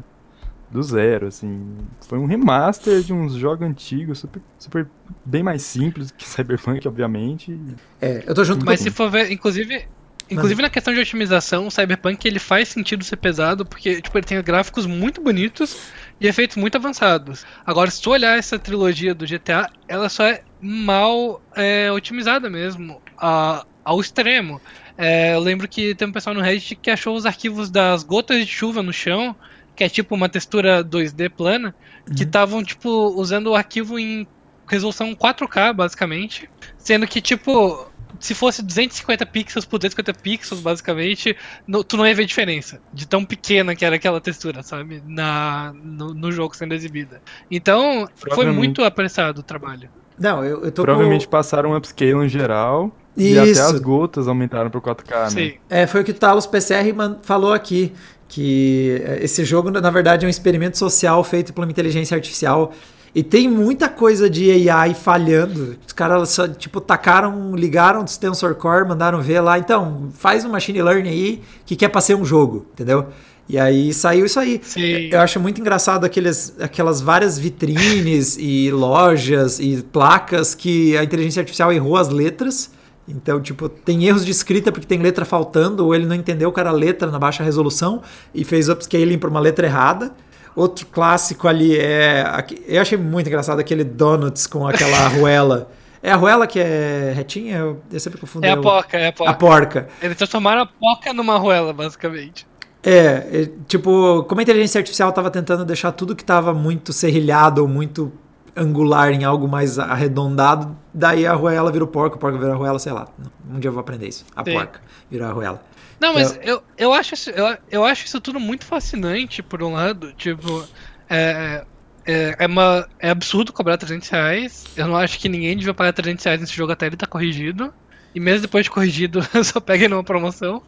Do zero, assim. Foi um remaster de uns jogos antigos, super, super bem mais simples que Cyberpunk, obviamente. É, eu tô junto Mas se for ver, inclusive, inclusive na questão de otimização, o Cyberpunk ele faz sentido ser pesado, porque tipo, ele tem gráficos muito bonitos e efeitos muito avançados. Agora, se tu olhar essa trilogia do GTA, ela só é mal é, otimizada mesmo, a, ao extremo. É, eu lembro que tem um pessoal no Reddit que achou os arquivos das gotas de chuva no chão que é tipo uma textura 2D plana, uhum. que estavam, tipo, usando o arquivo em resolução 4K, basicamente. Sendo que, tipo, se fosse 250 pixels por 250 pixels, basicamente, no, tu não ia ver diferença. De tão pequena que era aquela textura, sabe? Na, no, no jogo sendo exibida. Então, foi muito apressado o trabalho. Não, eu, eu tô Provavelmente com... passaram um upscale em geral. Isso. E até as gotas aumentaram pro 4K, Sim. né? É, foi o que o Talos PCR falou aqui. Que é, esse jogo, na verdade, é um experimento social feito por uma inteligência artificial. E tem muita coisa de AI falhando. Os caras só, tipo, tacaram, ligaram o Tensor Core, mandaram ver lá. Então, faz um machine learning aí que quer pra ser um jogo, entendeu? E aí saiu isso aí. Sim. Eu acho muito engraçado aqueles, aquelas várias vitrines e lojas e placas que a inteligência artificial errou as letras. Então, tipo, tem erros de escrita porque tem letra faltando, ou ele não entendeu que era letra na baixa resolução e fez upscaling para uma letra errada. Outro clássico ali é. Eu achei muito engraçado aquele donuts com aquela arruela. É a arruela que é retinha? Eu, eu sempre confundo. É a porca, é a porca. A porca. Eles transformaram a porca numa arruela, basicamente. É, é, tipo, como a inteligência artificial estava tentando deixar tudo que estava muito serrilhado ou muito angular em algo mais arredondado, daí a arruela vira o porco, o porco vira a arruela, sei lá. Um dia eu vou aprender isso. A Sim. porca vira a arruela. Não, mas eu, eu, acho isso, eu, eu acho isso tudo muito fascinante, por um lado. Tipo, é, é, é, uma, é absurdo cobrar 300 reais. Eu não acho que ninguém devia pagar 300 reais nesse jogo até ele tá corrigido. E mesmo depois de corrigido, só pega numa promoção.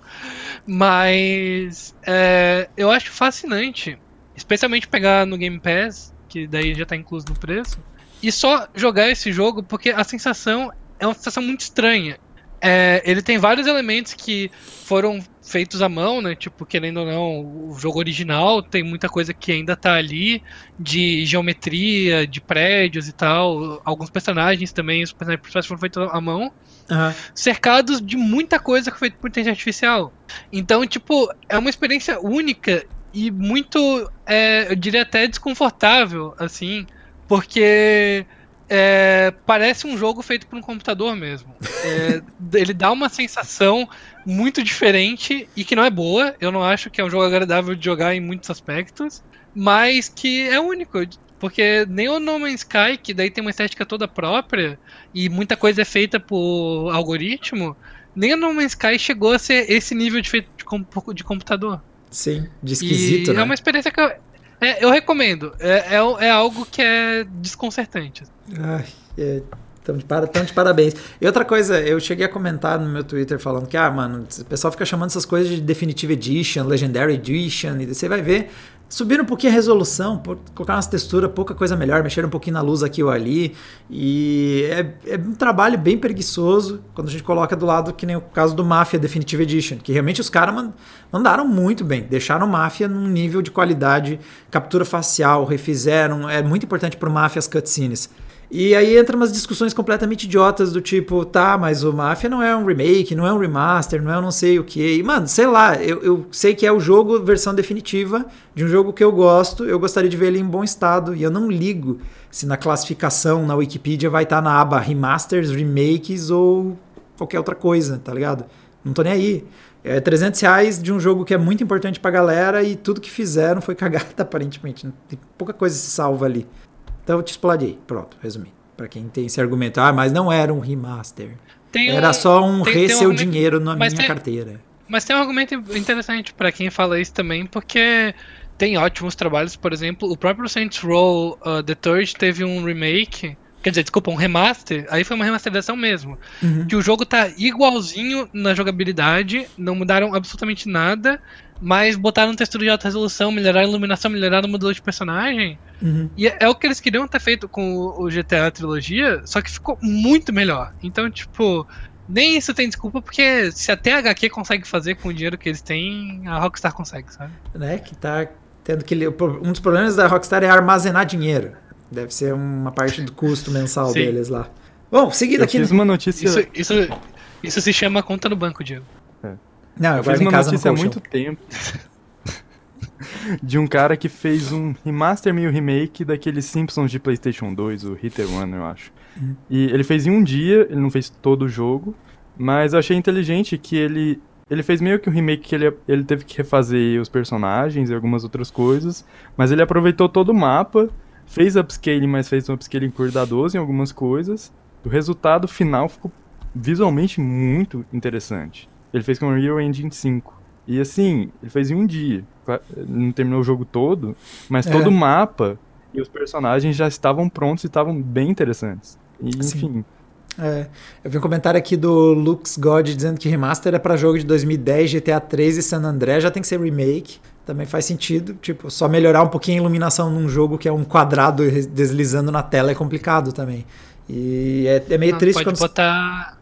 Mas é, eu acho fascinante, especialmente pegar no Game Pass, que daí já tá incluso no preço, e só jogar esse jogo, porque a sensação é uma sensação muito estranha. É, ele tem vários elementos que foram feitos à mão, né? Tipo, querendo ou não, o jogo original tem muita coisa que ainda tá ali, de geometria, de prédios e tal. Alguns personagens também, os personagens principais foram feitos à mão Aham. cercados de muita coisa que foi feita por inteligência artificial. Então, tipo, é uma experiência única e muito, é, eu diria até desconfortável, assim, porque é, parece um jogo feito por um computador mesmo. É, ele dá uma sensação muito diferente e que não é boa. Eu não acho que é um jogo agradável de jogar em muitos aspectos, mas que é único. Porque nem o No Man's Sky, que daí tem uma estética toda própria e muita coisa é feita por algoritmo, nem o No Man's Sky chegou a ser esse nível de feito de, de computador. Sim, de esquisito, e né? é uma experiência que eu, é, eu recomendo. É, é, é algo que é desconcertante. Ai, é, tão, de para, tão de parabéns. E outra coisa, eu cheguei a comentar no meu Twitter falando que, ah, mano, o pessoal fica chamando essas coisas de Definitive Edition, Legendary Edition, e você vai ver. Subiram um pouquinho a resolução, colocaram umas texturas, pouca coisa melhor, mexeram um pouquinho na luz aqui ou ali. E é, é um trabalho bem preguiçoso quando a gente coloca do lado, que nem o caso do Mafia Definitive Edition, que realmente os caras man- mandaram muito bem, deixaram o Mafia num nível de qualidade, captura facial, refizeram, é muito importante pro Mafia as cutscenes. E aí entra umas discussões completamente idiotas do tipo, tá, mas o Mafia não é um remake, não é um remaster, não é um não sei o que. Mano, sei lá, eu, eu sei que é o jogo versão definitiva de um jogo que eu gosto, eu gostaria de ver ele em bom estado, e eu não ligo se na classificação, na Wikipedia, vai estar na aba remasters, remakes ou qualquer outra coisa, tá ligado? Não tô nem aí. É 300 reais de um jogo que é muito importante pra galera e tudo que fizeram foi cagada, aparentemente. Tem pouca coisa se salva ali. Então eu te explodei. Pronto, resumi. Pra quem tem esse argumento, ah, mas não era um remaster. Tem Era um- só um tem- re tem seu dinheiro na minha tem- carteira. Mas tem um argumento interessante pra quem fala isso também, porque tem ótimos trabalhos, por exemplo, o próprio Saints Row uh, The Third teve um remake, quer dizer, desculpa, um remaster, aí foi uma remasterização mesmo, Uhum. que o jogo tá igualzinho na jogabilidade, não mudaram absolutamente nada, mas botaram textura de alta resolução, melhoraram a iluminação, melhoraram o modelo de personagem, Uhum. e é é o que eles queriam ter feito com o GTA Trilogia, só que ficou muito melhor. Então, tipo, nem isso tem desculpa, porque se até a HQ consegue fazer com o dinheiro que eles têm, a Rockstar consegue, sabe? Né? Que tá tendo que. Um dos problemas da Rockstar é armazenar dinheiro. Deve ser uma parte do custo mensal deles lá. Bom, seguido Eu aqui. fiz uma notícia, Isso, isso, isso se chama conta no banco, Diego. Não, eu eu fiz uma casa no notícia há muito tempo de um cara que fez um remaster meio remake daqueles Simpsons de PlayStation 2, o Hit and Run, eu acho. Uhum. E ele fez em um dia, ele não fez todo o jogo, mas eu achei inteligente que ele ele fez meio que um remake que ele, ele teve que refazer os personagens e algumas outras coisas, mas ele aproveitou todo o mapa, fez upscaling, mas fez um upscaling cuidadoso em algumas coisas. O resultado final ficou visualmente muito interessante. Ele fez com o Unreal Engine 5. E assim, ele fez em um dia. Não terminou o jogo todo, mas É. todo o mapa e os personagens já estavam prontos e estavam bem interessantes. E, enfim. É, eu vi um comentário aqui do Lux God dizendo que remaster é para jogo de 2010, GTA 3 e San André, já tem que ser remake. Também faz sentido, tipo, só melhorar um pouquinho a iluminação num jogo que é um quadrado deslizando na tela é complicado também. E é, é meio Não, triste pode quando botar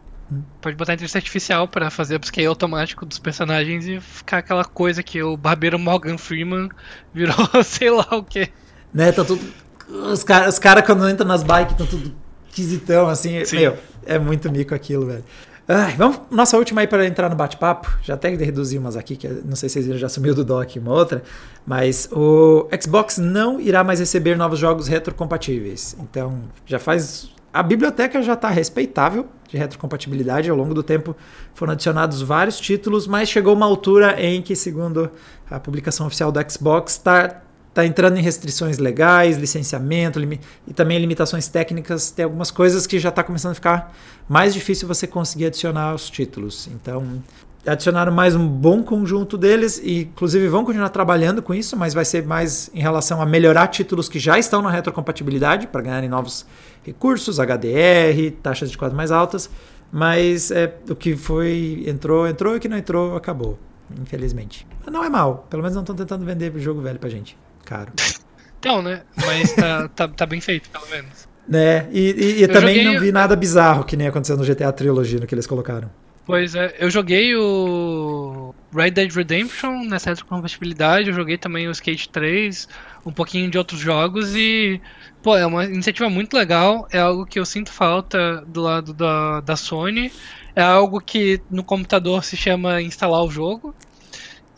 Pode botar inteligência artificial para fazer upscale automático dos personagens e ficar aquela coisa que o barbeiro Morgan Freeman virou sei lá o que. Né, tá tudo. Os caras os cara, quando entram nas bikes estão tudo esquisitão, assim. Sim. Meu, é muito mico aquilo, velho. Ai, vamos, nossa última aí para entrar no bate-papo. Já até reduzi umas aqui, que não sei se vocês já sumiu do dock uma outra. Mas o Xbox não irá mais receber novos jogos retrocompatíveis. Então, já faz. A biblioteca já está respeitável de retrocompatibilidade. Ao longo do tempo foram adicionados vários títulos, mas chegou uma altura em que, segundo a publicação oficial do Xbox, está está entrando em restrições legais, licenciamento e também limitações técnicas. Tem algumas coisas que já está começando a ficar mais difícil você conseguir adicionar os títulos. Então, adicionaram mais um bom conjunto deles e, inclusive, vão continuar trabalhando com isso, mas vai ser mais em relação a melhorar títulos que já estão na retrocompatibilidade para ganharem novos recursos, HDR, taxas de quadro mais altas. Mas é, o que foi entrou, entrou e o que não entrou acabou, infelizmente. Mas não é mal, pelo menos não estão tentando vender jogo velho pra gente caro. Então, né? Mas tá, tá, tá, bem feito, pelo menos. Né? E, e, e também joguei... não vi nada bizarro que nem aconteceu no GTA Trilogy, no que eles colocaram. Pois é, eu joguei o Red Dead Redemption nessa retrocompatibilidade, eu joguei também o Skate 3, um pouquinho de outros jogos e, pô, é uma iniciativa muito legal, é algo que eu sinto falta do lado da, da Sony, é algo que no computador se chama instalar o jogo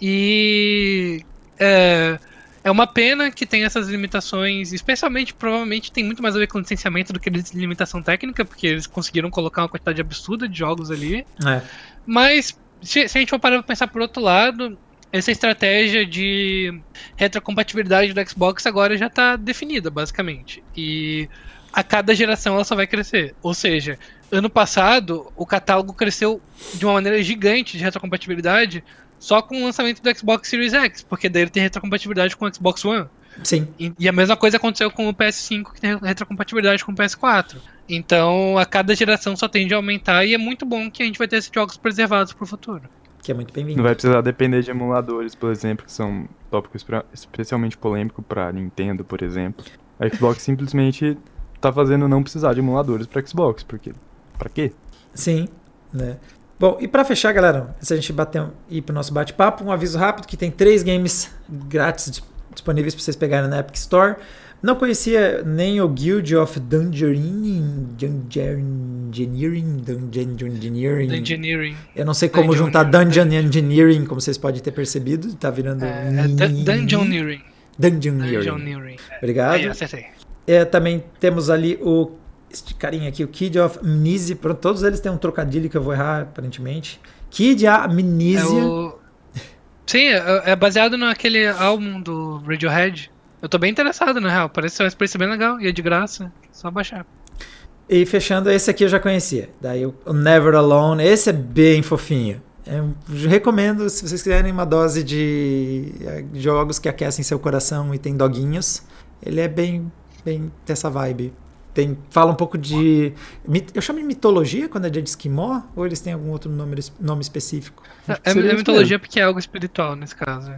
e é, é uma pena que tem essas limitações, especialmente, provavelmente tem muito mais a ver com licenciamento do que limitação técnica, porque eles conseguiram colocar uma quantidade absurda de jogos ali. É. Mas, se, se, a gente for parar pra pensar por outro lado, essa estratégia de retrocompatibilidade do Xbox agora já está definida, basicamente. E a cada geração ela só vai crescer. Ou seja, ano passado o catálogo cresceu de uma maneira gigante de retrocompatibilidade só com o lançamento do Xbox Series X, porque daí ele tem retrocompatibilidade com o Xbox One. Sim. E, e, a mesma coisa aconteceu com o PS5, que tem retrocompatibilidade com o PS4. Então, a cada geração só tende a aumentar e é muito bom que a gente vai ter esses jogos preservados para o futuro. Que é muito bem-vindo. Não vai precisar depender de emuladores, por exemplo, que são tópicos pra, especialmente polêmicos para Nintendo, por exemplo. A Xbox simplesmente tá fazendo não precisar de emuladores para Xbox, porque para quê? Sim, né? Bom, e para fechar, galera, antes a gente bater ir pro nosso bate-papo, um aviso rápido que tem três games grátis disponíveis para vocês pegarem na Epic Store. Não conhecia nem o Guild of Dungeoneering, Dungeoneering, Dungeoneering. Dungeoneering. Eu não sei como juntar Dungeon Engineering, como vocês podem ter percebido, tá virando é, é Dungeoneering. Dungeoneering. Obrigado. Aí, acertei. É, também temos ali o este carinha aqui, o Kid of Amnesia. Pronto, todos eles têm um trocadilho que eu vou errar, aparentemente. Kid Amnesia. É o... Sim, é, é baseado naquele álbum do Radiohead. Eu tô bem interessado, na real. Parece ser uma experiência bem legal e é de graça. Só baixar. E fechando, esse aqui eu já conhecia. Daí o Never Alone. Esse é bem fofinho. Eu recomendo, se vocês quiserem uma dose de eh, jogos que aquecem seu coração e tem doguinhos. Ele é bem, bem dessa vibe. Tem, fala um pouco de. Eu chamo de mitologia quando é dia de esquimó? Ou eles têm algum outro nome, nome específico? É, é, é mitologia porque é algo espiritual nesse caso.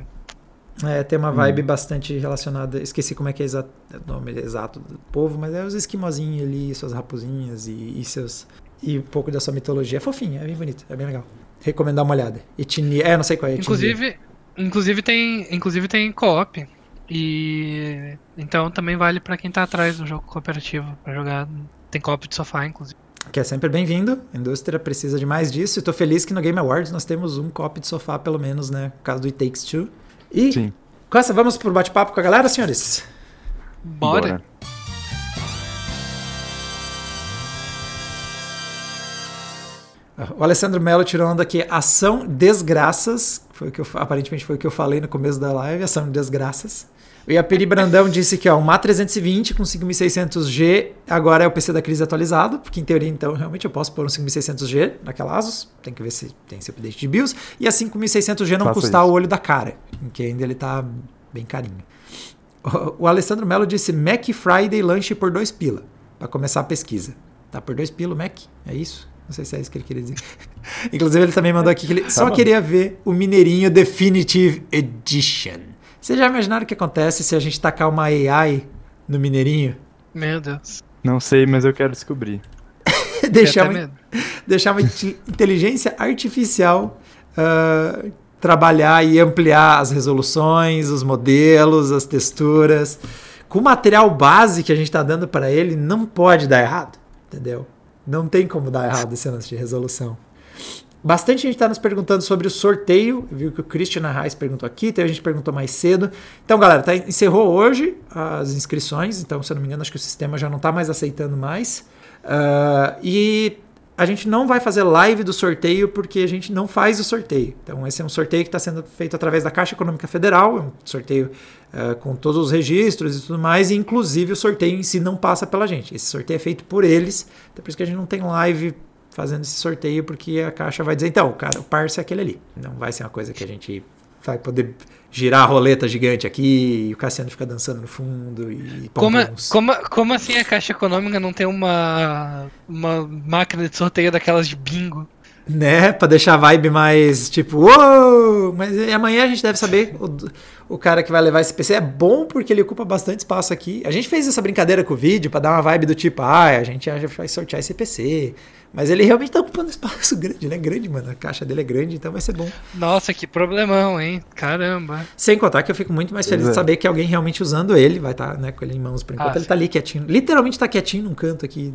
É, tem uma vibe hum. bastante relacionada. Esqueci como é que é o nome exato do povo, mas é os esquimozinhos ali, suas raposinhas e, e, seus. E um pouco da sua mitologia. É fofinho, é bem bonito, é bem legal. Recomendar uma olhada. Etnia. É, não sei qual é. Inclusive, inclusive tem, inclusive tem co-op. E então também vale para quem tá atrás do jogo cooperativo para jogar. Tem copo de sofá, inclusive. Que é sempre bem-vindo. A indústria precisa de mais disso. E tô feliz que no Game Awards nós temos um copo de sofá, pelo menos, né? Por causa do It Takes Two. E Sim. com essa, vamos pro bate-papo com a galera, senhores? Bora. Bora. O Alessandro Mello tirou onda aqui, ação desgraças, foi o que eu, aparentemente foi o que eu falei no começo da live, ação desgraças. O Iapiri Brandão disse que ó, um MA320 com 5600G agora é o PC da crise atualizado, porque em teoria então realmente eu posso pôr um 5600G naquela Asus, tem que ver se tem esse update de BIOS, e a 5600G não Faça custar isso. o olho da cara, que ainda ele tá bem carinho. O, o Alessandro Mello disse Mac Friday lanche por dois pila, para começar a pesquisa. Tá por dois pila o Mac, é isso? Não sei se é isso que ele queria dizer. Inclusive, ele também mandou aqui que ele tá só bom. queria ver o Mineirinho Definitive Edition. Vocês já imaginaram o que acontece se a gente tacar uma AI no Mineirinho? Meu Deus. Não sei, mas eu quero descobrir. deixar, uma, deixar uma inteligência artificial uh, trabalhar e ampliar as resoluções, os modelos, as texturas. Com o material base que a gente está dando para ele, não pode dar errado, entendeu? Não tem como dar errado esse lance de resolução. Bastante gente está nos perguntando sobre o sorteio. Viu que o Christian Reis perguntou aqui, então a gente perguntou mais cedo. Então, galera, tá, encerrou hoje as inscrições. Então, se eu não me engano, acho que o sistema já não está mais aceitando mais. Uh, e a gente não vai fazer live do sorteio porque a gente não faz o sorteio. Então, esse é um sorteio que está sendo feito através da Caixa Econômica Federal, é um sorteio uh, com todos os registros e tudo mais, e inclusive o sorteio em si não passa pela gente. Esse sorteio é feito por eles, então por isso que a gente não tem live fazendo esse sorteio, porque a Caixa vai dizer, então, o cara, o parça é aquele ali. Não vai ser uma coisa que a gente vai poder girar a roleta gigante aqui e o Cassiano fica dançando no fundo e como, é- como, como assim a Caixa Econômica não tem uma, uma máquina de sorteio daquelas de bingo? Né, pra deixar a vibe mais tipo, uou! Mas amanhã a gente deve saber o, o cara que vai levar esse PC. É bom porque ele ocupa bastante espaço aqui. A gente fez essa brincadeira com o vídeo pra dar uma vibe do tipo, ah, a gente vai sortear esse PC. Mas ele realmente tá ocupando espaço grande, ele é grande, mano. A caixa dele é grande, então vai ser bom. Nossa, que problemão, hein? Caramba. Sem contar que eu fico muito mais feliz é. de saber que alguém realmente usando ele vai estar tá, né, com ele em mãos por enquanto. Ah, ele tá ali quietinho. Literalmente tá quietinho num canto aqui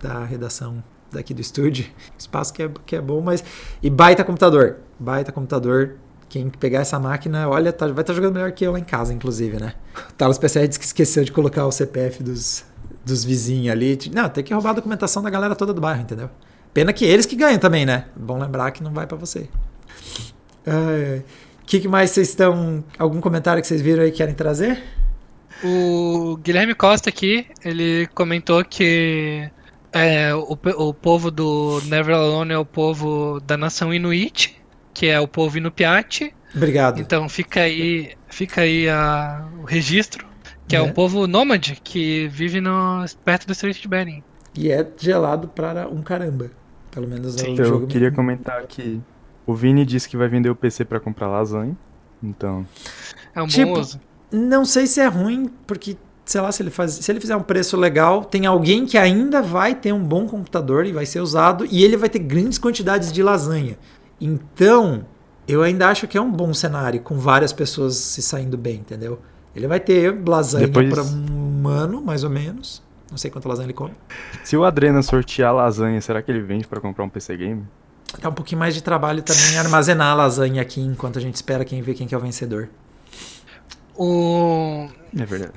da, da redação daqui do estúdio. Espaço que é, que é bom, mas. E baita computador. Baita computador. Quem pegar essa máquina, olha, tá, vai estar tá jogando melhor que eu lá em casa, inclusive, né? O Talos PCR disse que esqueceu de colocar o CPF dos, dos vizinhos ali. Não, tem que roubar a documentação da galera toda do bairro, entendeu? Pena que eles que ganham também, né? Bom lembrar que não vai para você. O que, que, mais vocês estão. Algum comentário que vocês viram aí que querem trazer? O Guilherme Costa aqui, ele comentou que é, o, o povo do Never Alone é o povo da nação Inuit, que é o povo Inupiat. Obrigado. Então fica aí, fica aí a, o registro que é, é um povo nômade que vive no, perto do Strait de Bering. E é gelado para um caramba. Pelo menos Sim. é o jogo. Eu queria comentar que o Vini disse que vai vender o PC para comprar lasanha. Então. É um tipo, bom uso. Não sei se é ruim, porque, sei lá, se ele, faz, se ele fizer um preço legal, tem alguém que ainda vai ter um bom computador e vai ser usado, e ele vai ter grandes quantidades de lasanha. Então, eu ainda acho que é um bom cenário, com várias pessoas se saindo bem, entendeu? Ele vai ter lasanha Depois... para um ano, mais ou menos. Não sei quanto lasanha ele come. Se o Adrena sortear lasanha, será que ele vende para comprar um PC game? Dá um pouquinho mais de trabalho também armazenar a lasanha aqui enquanto a gente espera quem ver quem que é o vencedor. O... É verdade.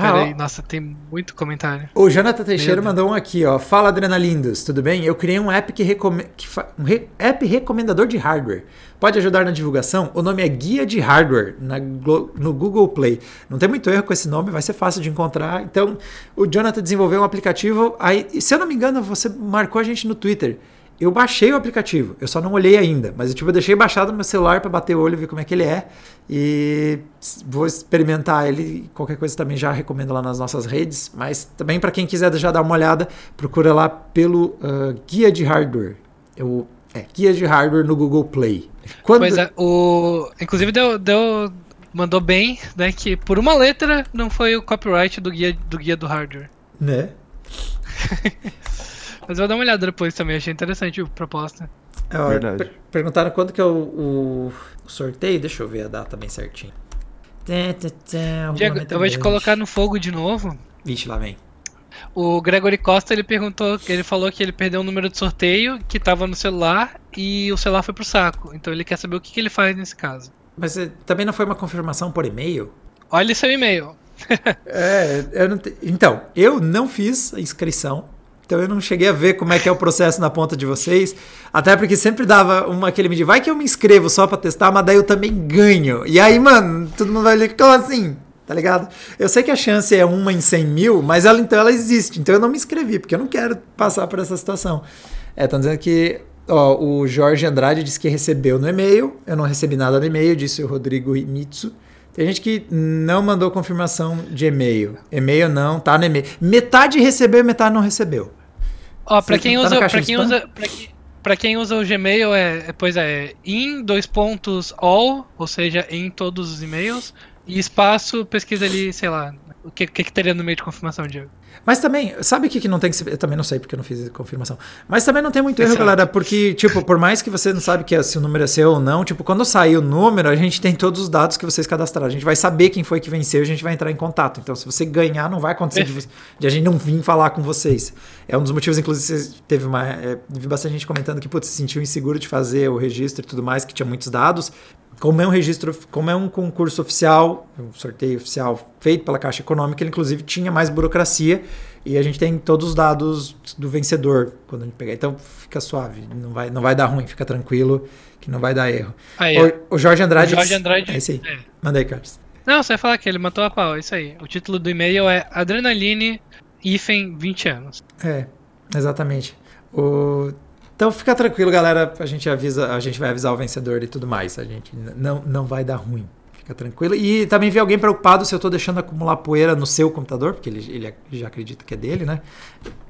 Ah, Peraí, nossa, tem muito comentário. O Jonathan Teixeira mandou um aqui, ó. Fala, Adrenalindos, tudo bem? Eu criei um app que, recome... que fa... um re... app recomendador de hardware. Pode ajudar na divulgação? O nome é Guia de Hardware na... no Google Play. Não tem muito erro com esse nome, vai ser fácil de encontrar. Então, o Jonathan desenvolveu um aplicativo. Aí, se eu não me engano, você marcou a gente no Twitter. Eu baixei o aplicativo, eu só não olhei ainda, mas eu, tipo, eu deixei baixado no meu celular para bater o olho e ver como é que ele é. E vou experimentar ele. Qualquer coisa também já recomendo lá nas nossas redes. Mas também para quem quiser já dar uma olhada, procura lá pelo uh, Guia de Hardware. Eu, é, Guia de Hardware no Google Play. Quando... Pois é, o... inclusive deu, deu, mandou bem, né? Que por uma letra não foi o copyright do guia do, guia do hardware. Né? Mas eu vou dar uma olhada depois também, achei interessante a proposta. É, Verdade. Per perguntaram quando que é o, o, sorteio, deixa eu ver a data bem certinho. Diego, eu vou te colocar no fogo de novo. Vixe, lá vem. O Gregory Costa, ele perguntou, ele falou que ele perdeu o um número de sorteio que estava no celular e o celular foi pro saco. Então ele quer saber o que, que ele faz nesse caso. Mas eh, também não foi uma confirmação por e-mail? Olha seu e-mail. é, eu não te... então, eu não fiz a inscrição então eu não cheguei a ver como é que é o processo na ponta de vocês. Até porque sempre dava uma aquele medida, vai que eu me inscrevo só para testar, mas daí eu também ganho. E aí, mano, todo mundo vai ler, como assim? Tá ligado? Eu sei que a chance é uma em 100 mil, mas ela então ela existe. Então eu não me inscrevi, porque eu não quero passar por essa situação. É, estão dizendo que ó, o Jorge Andrade disse que recebeu no e-mail. Eu não recebi nada no e-mail, disse o Rodrigo Mitsu. Tem gente que não mandou confirmação de e-mail. E-mail não, tá no e-mail. Metade recebeu, metade não recebeu. Ó, pra quem, tá usa, pra, quem usa, pra, quem, pra quem usa o Gmail, é, pois é, in dois pontos all, ou seja, em todos os e-mails, e espaço, pesquisa ali, sei lá, o que, que, que teria no meio de confirmação, Diego? Mas também, sabe o que, que não tem que ser. Eu também não sei porque eu não fiz confirmação. Mas também não tem muito erro, Exato. galera, porque, tipo, por mais que você não sabe que é, se o número é seu ou não, tipo, quando sair o número, a gente tem todos os dados que vocês cadastraram. A gente vai saber quem foi que venceu e a gente vai entrar em contato. Então, se você ganhar, não vai acontecer de, de, a gente não vir falar com vocês. É um dos motivos, inclusive, teve uma. É, vi bastante gente comentando que, putz, se sentiu inseguro de fazer o registro e tudo mais, que tinha muitos dados como é um registro, como é um concurso oficial, um sorteio oficial feito pela Caixa Econômica, ele inclusive tinha mais burocracia e a gente tem todos os dados do vencedor quando a gente pegar. Então fica suave, não vai, não vai dar ruim, fica tranquilo que não vai dar erro. O, o, Jorge Andrade. O Jorge Andrade. É isso aí. É. Manda aí, Carlos. Não, você vai falar que ele matou a pau, é isso aí. O título do e-mail é Adrenaline Ifen 20 anos. É, exatamente. O então fica tranquilo, galera. A gente avisa, a gente vai avisar o vencedor e tudo mais. A gente não, não vai dar ruim. Fica tranquilo. E também vi alguém preocupado se eu tô deixando acumular poeira no seu computador, porque ele, ele já acredita que é dele, né?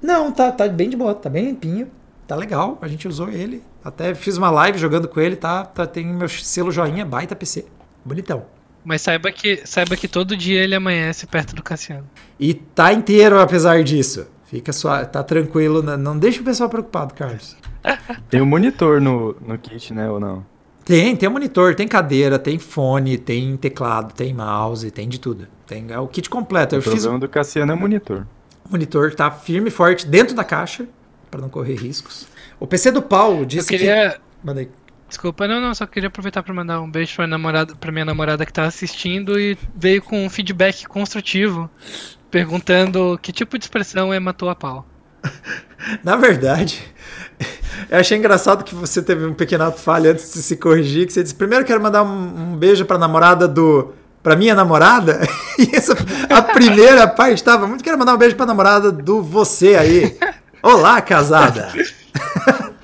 Não, tá, tá bem de boa, tá bem limpinho. Tá legal, a gente usou ele. Até fiz uma live jogando com ele, tá? tá tem meu selo joinha, baita PC. Bonitão. Mas saiba que, saiba que todo dia ele amanhece perto do Cassiano. E tá inteiro apesar disso. Fica só, tá tranquilo, não deixa o pessoal preocupado, Carlos. Tem um monitor no, no kit, né, ou não? Tem, tem um monitor, tem cadeira, tem fone, tem teclado, tem mouse, tem de tudo. Tem é o kit completo. O Eu problema fiz... do Cassiano é o monitor. O monitor tá firme e forte dentro da caixa, para não correr riscos. O PC do Paulo disse Eu queria... que... Mandei. Desculpa, não, não, só queria aproveitar para mandar um beijo pra, namorada, pra minha namorada que tá assistindo e veio com um feedback construtivo, perguntando que tipo de expressão é matou a pau. Na verdade, eu achei engraçado que você teve um pequeno ato falha antes de se corrigir, que você disse, primeiro quero mandar um, um beijo pra namorada do... Pra minha namorada, e essa, a primeira parte estava muito quero mandar um beijo pra namorada do você aí. Olá, casada!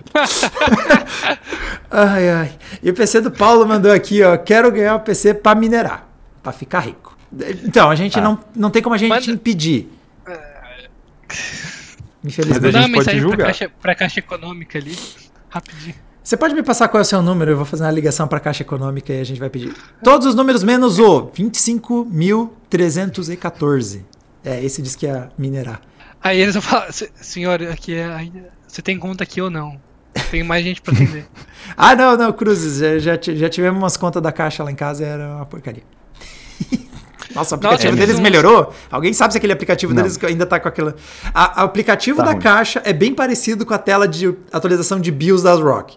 ai, ai. E o PC do Paulo mandou aqui, ó. Quero ganhar o PC para minerar, para ficar rico. Então, a gente tá. não, não tem como a gente Manda... impedir. Infelizmente. Vou dar uma mensagem pra caixa, pra caixa econômica ali, rapidinho. Você pode me passar qual é o seu número? Eu vou fazer uma ligação para a Caixa Econômica e a gente vai pedir. Todos os números menos o 25.314. É, esse diz que é minerar. Aí eles vão falar, senhor, aqui é, você tem conta aqui ou não? Tem mais gente para atender. ah, não, não, Cruzes, já, já, já tivemos umas contas da Caixa lá em casa, era uma porcaria. Nossa, o aplicativo Nossa, deles melhorou? Alguém sabe se aquele aplicativo Não. deles ainda tá com aquela. A, a aplicativo tá da ruim. caixa é bem parecido com a tela de atualização de BIOS das Rock.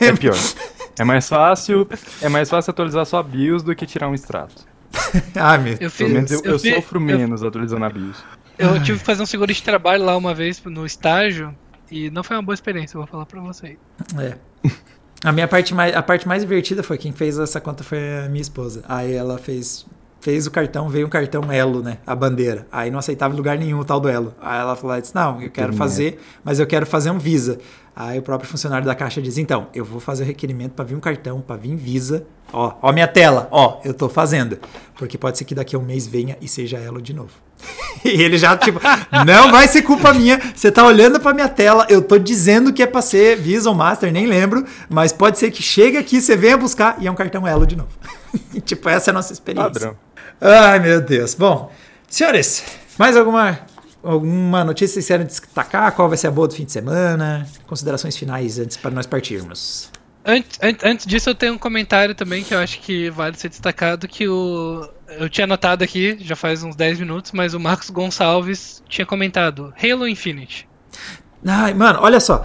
É pior. É mais fácil, é mais fácil atualizar só a BIOS do que tirar um extrato. ah, meu. Eu, fiz, menos eu, eu, eu sofro eu, menos atualizando a BIOS. Eu tive que fazer um seguro de trabalho lá uma vez no estágio e não foi uma boa experiência, eu vou falar pra vocês. É. A minha parte mais, a parte mais divertida foi quem fez essa conta foi a minha esposa. Aí ela fez fez o cartão, veio um cartão Elo, né? A bandeira. Aí não aceitava em lugar nenhum o tal do Elo. Aí ela falou: disse, Não, eu quero fazer, mas eu quero fazer um Visa. Aí o próprio funcionário da caixa diz: Então, eu vou fazer o requerimento para vir um cartão, para vir Visa. Ó, ó minha tela, ó, eu tô fazendo. Porque pode ser que daqui a um mês venha e seja Elo de novo. e ele já, tipo, não vai ser culpa minha. Você tá olhando pra minha tela, eu tô dizendo que é pra ser Visa ou Master, nem lembro. Mas pode ser que chegue aqui, você venha buscar e é um cartão Elo de novo. tipo, essa é a nossa experiência. Padrão. Ai, meu Deus. Bom, senhores, mais alguma, alguma notícia que vocês querem destacar? Qual vai ser a boa do fim de semana? Considerações finais antes para nós partirmos. Antes, antes disso, eu tenho um comentário também que eu acho que vale ser destacado, que o... Eu tinha notado aqui, já faz uns 10 minutos, mas o Marcos Gonçalves tinha comentado Halo Infinite. Ai, mano, olha só.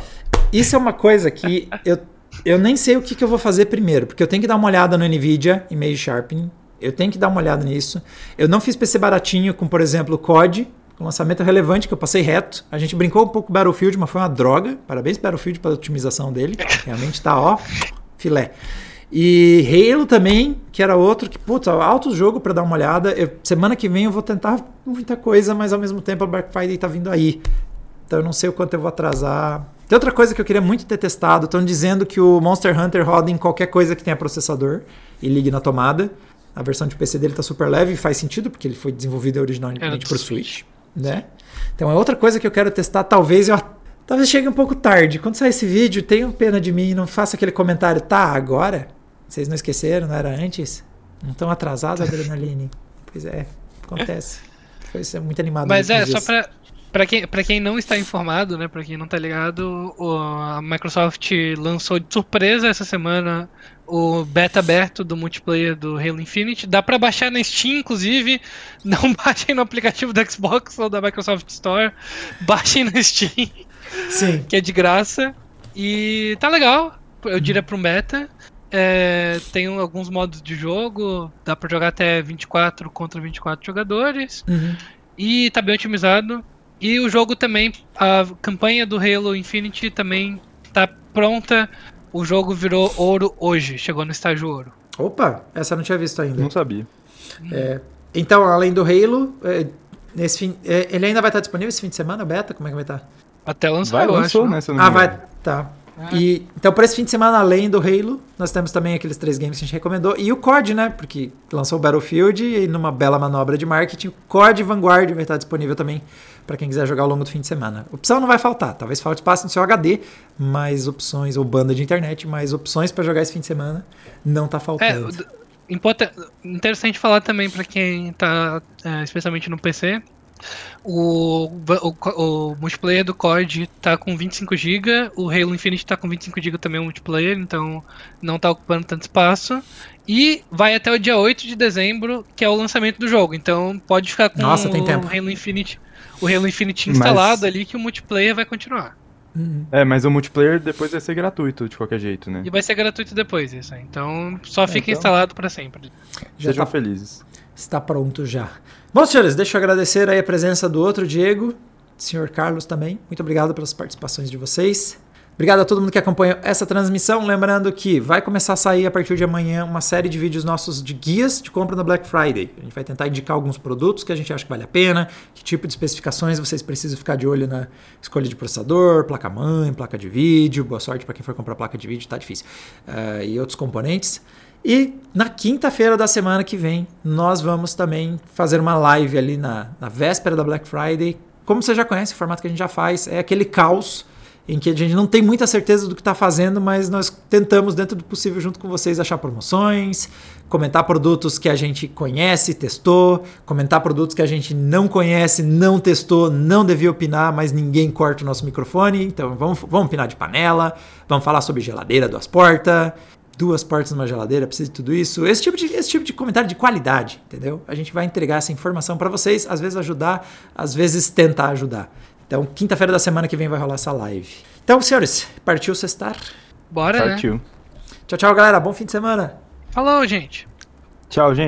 Isso é uma coisa que eu, eu nem sei o que, que eu vou fazer primeiro, porque eu tenho que dar uma olhada no NVIDIA Image Sharpening, eu tenho que dar uma olhada nisso. Eu não fiz PC baratinho com, por exemplo, o COD, com lançamento relevante que eu passei reto. A gente brincou um pouco com Battlefield, mas foi uma droga. Parabéns Battlefield pela otimização dele. Realmente tá, ó, filé. E Halo também, que era outro que, putz, alto jogo para dar uma olhada. Eu, semana que vem eu vou tentar muita coisa, mas ao mesmo tempo a Black Friday tá vindo aí. Então eu não sei o quanto eu vou atrasar. Tem outra coisa que eu queria muito ter testado. Estão dizendo que o Monster Hunter roda em qualquer coisa que tenha processador e ligue na tomada. A versão de PC dele tá super leve e faz sentido, porque ele foi desenvolvido originalmente para o Switch. Né? Então é outra coisa que eu quero testar, talvez eu talvez chegue um pouco tarde. Quando sair esse vídeo, tenham pena de mim, não faça aquele comentário, tá, agora? Vocês não esqueceram, não era antes? Não tão atrasado, Adrenaline? pois é, acontece. Foi ser muito animado. Mas é, só pra, Pra quem, pra quem não está informado, né? Pra quem não tá ligado, o, a Microsoft lançou de surpresa essa semana o beta aberto do multiplayer do Halo Infinite. Dá pra baixar na Steam, inclusive. Não baixem no aplicativo da Xbox ou da Microsoft Store. Baixem na Steam. Sim. Que é de graça. E tá legal. Eu diria pro beta. É, tem alguns modos de jogo. Dá pra jogar até 24 contra 24 jogadores. Uhum. E tá bem otimizado. E o jogo também, a campanha do Halo Infinite também tá pronta. O jogo virou ouro hoje, chegou no estágio ouro. Opa, essa eu não tinha visto ainda. Não sabia. É, então, além do Halo, é, nesse fim, é, ele ainda vai estar disponível esse fim de semana, beta? Como é que vai estar? Até lançou, vai, eu lançou, acho. Né, eu Ah, vai. Tá. E, então, para esse fim de semana, além do Halo, nós temos também aqueles três games que a gente recomendou. E o COD, né? Porque lançou o Battlefield e numa bela manobra de marketing, o COD Vanguard vai estar disponível também para quem quiser jogar ao longo do fim de semana. Opção não vai faltar, talvez falte espaço no seu HD, mas opções, ou banda de internet, mas opções para jogar esse fim de semana não tá É, faltando. d- importa- interessante falar também pra quem tá, é, especialmente no PC. O, o, o multiplayer do COD tá com 25 GB, o Halo Infinite tá com 25 GB também o multiplayer, então não tá ocupando tanto espaço. E vai até o dia 8 de dezembro, que é o lançamento do jogo. Então pode ficar com Nossa, tem o tempo. Halo Infinite, o Halo Infinite Mas- instalado ali que o multiplayer vai continuar. Uhum. É, mas o multiplayer depois vai ser gratuito, de qualquer jeito, né? E vai ser gratuito depois isso. aí. Então só fica então- instalado pra sempre. Já Sejam tá felizes. Está pronto já. Bom, senhores, deixa eu agradecer aí a presença do outro Diego, senhor Carlos também. Muito obrigado pelas participações de vocês. Obrigado a todo mundo que acompanhou essa transmissão. Lembrando que vai começar a sair a partir de amanhã uma série de vídeos nossos de guias de compra na Black Friday. A gente vai tentar indicar alguns produtos que a gente acha que vale a pena, que tipo de especificações vocês precisam ficar de olho na escolha de processador, placa-mãe, placa de vídeo. Boa sorte para quem for comprar placa de vídeo, tá difícil. Ah, e outros componentes. E na quinta-feira da semana que vem, nós vamos também fazer uma live ali na, na véspera da Black Friday. Como você já conhece, o formato que a gente já faz é aquele caos em que a gente não tem muita certeza do que está fazendo, mas nós tentamos, dentro do possível, junto com vocês, achar promoções, comentar produtos que a gente conhece, testou, comentar produtos que a gente não conhece, não testou, não devia opinar, mas ninguém corta o nosso microfone. Então vamos, vamos opinar de panela, vamos falar sobre geladeira duas portas, duas portas numa geladeira, precisa de tudo isso. Esse tipo de, esse tipo de comentário de qualidade, entendeu? A gente vai entregar essa informação para vocês, às vezes ajudar, às vezes tentar ajudar. Então, quinta-feira da semana que vem vai rolar essa live. Então, senhores, partiu sextar. Bora, né? Partiu. Tchau, tchau, galera. Bom fim de semana. Falou, gente. Tchau, gente.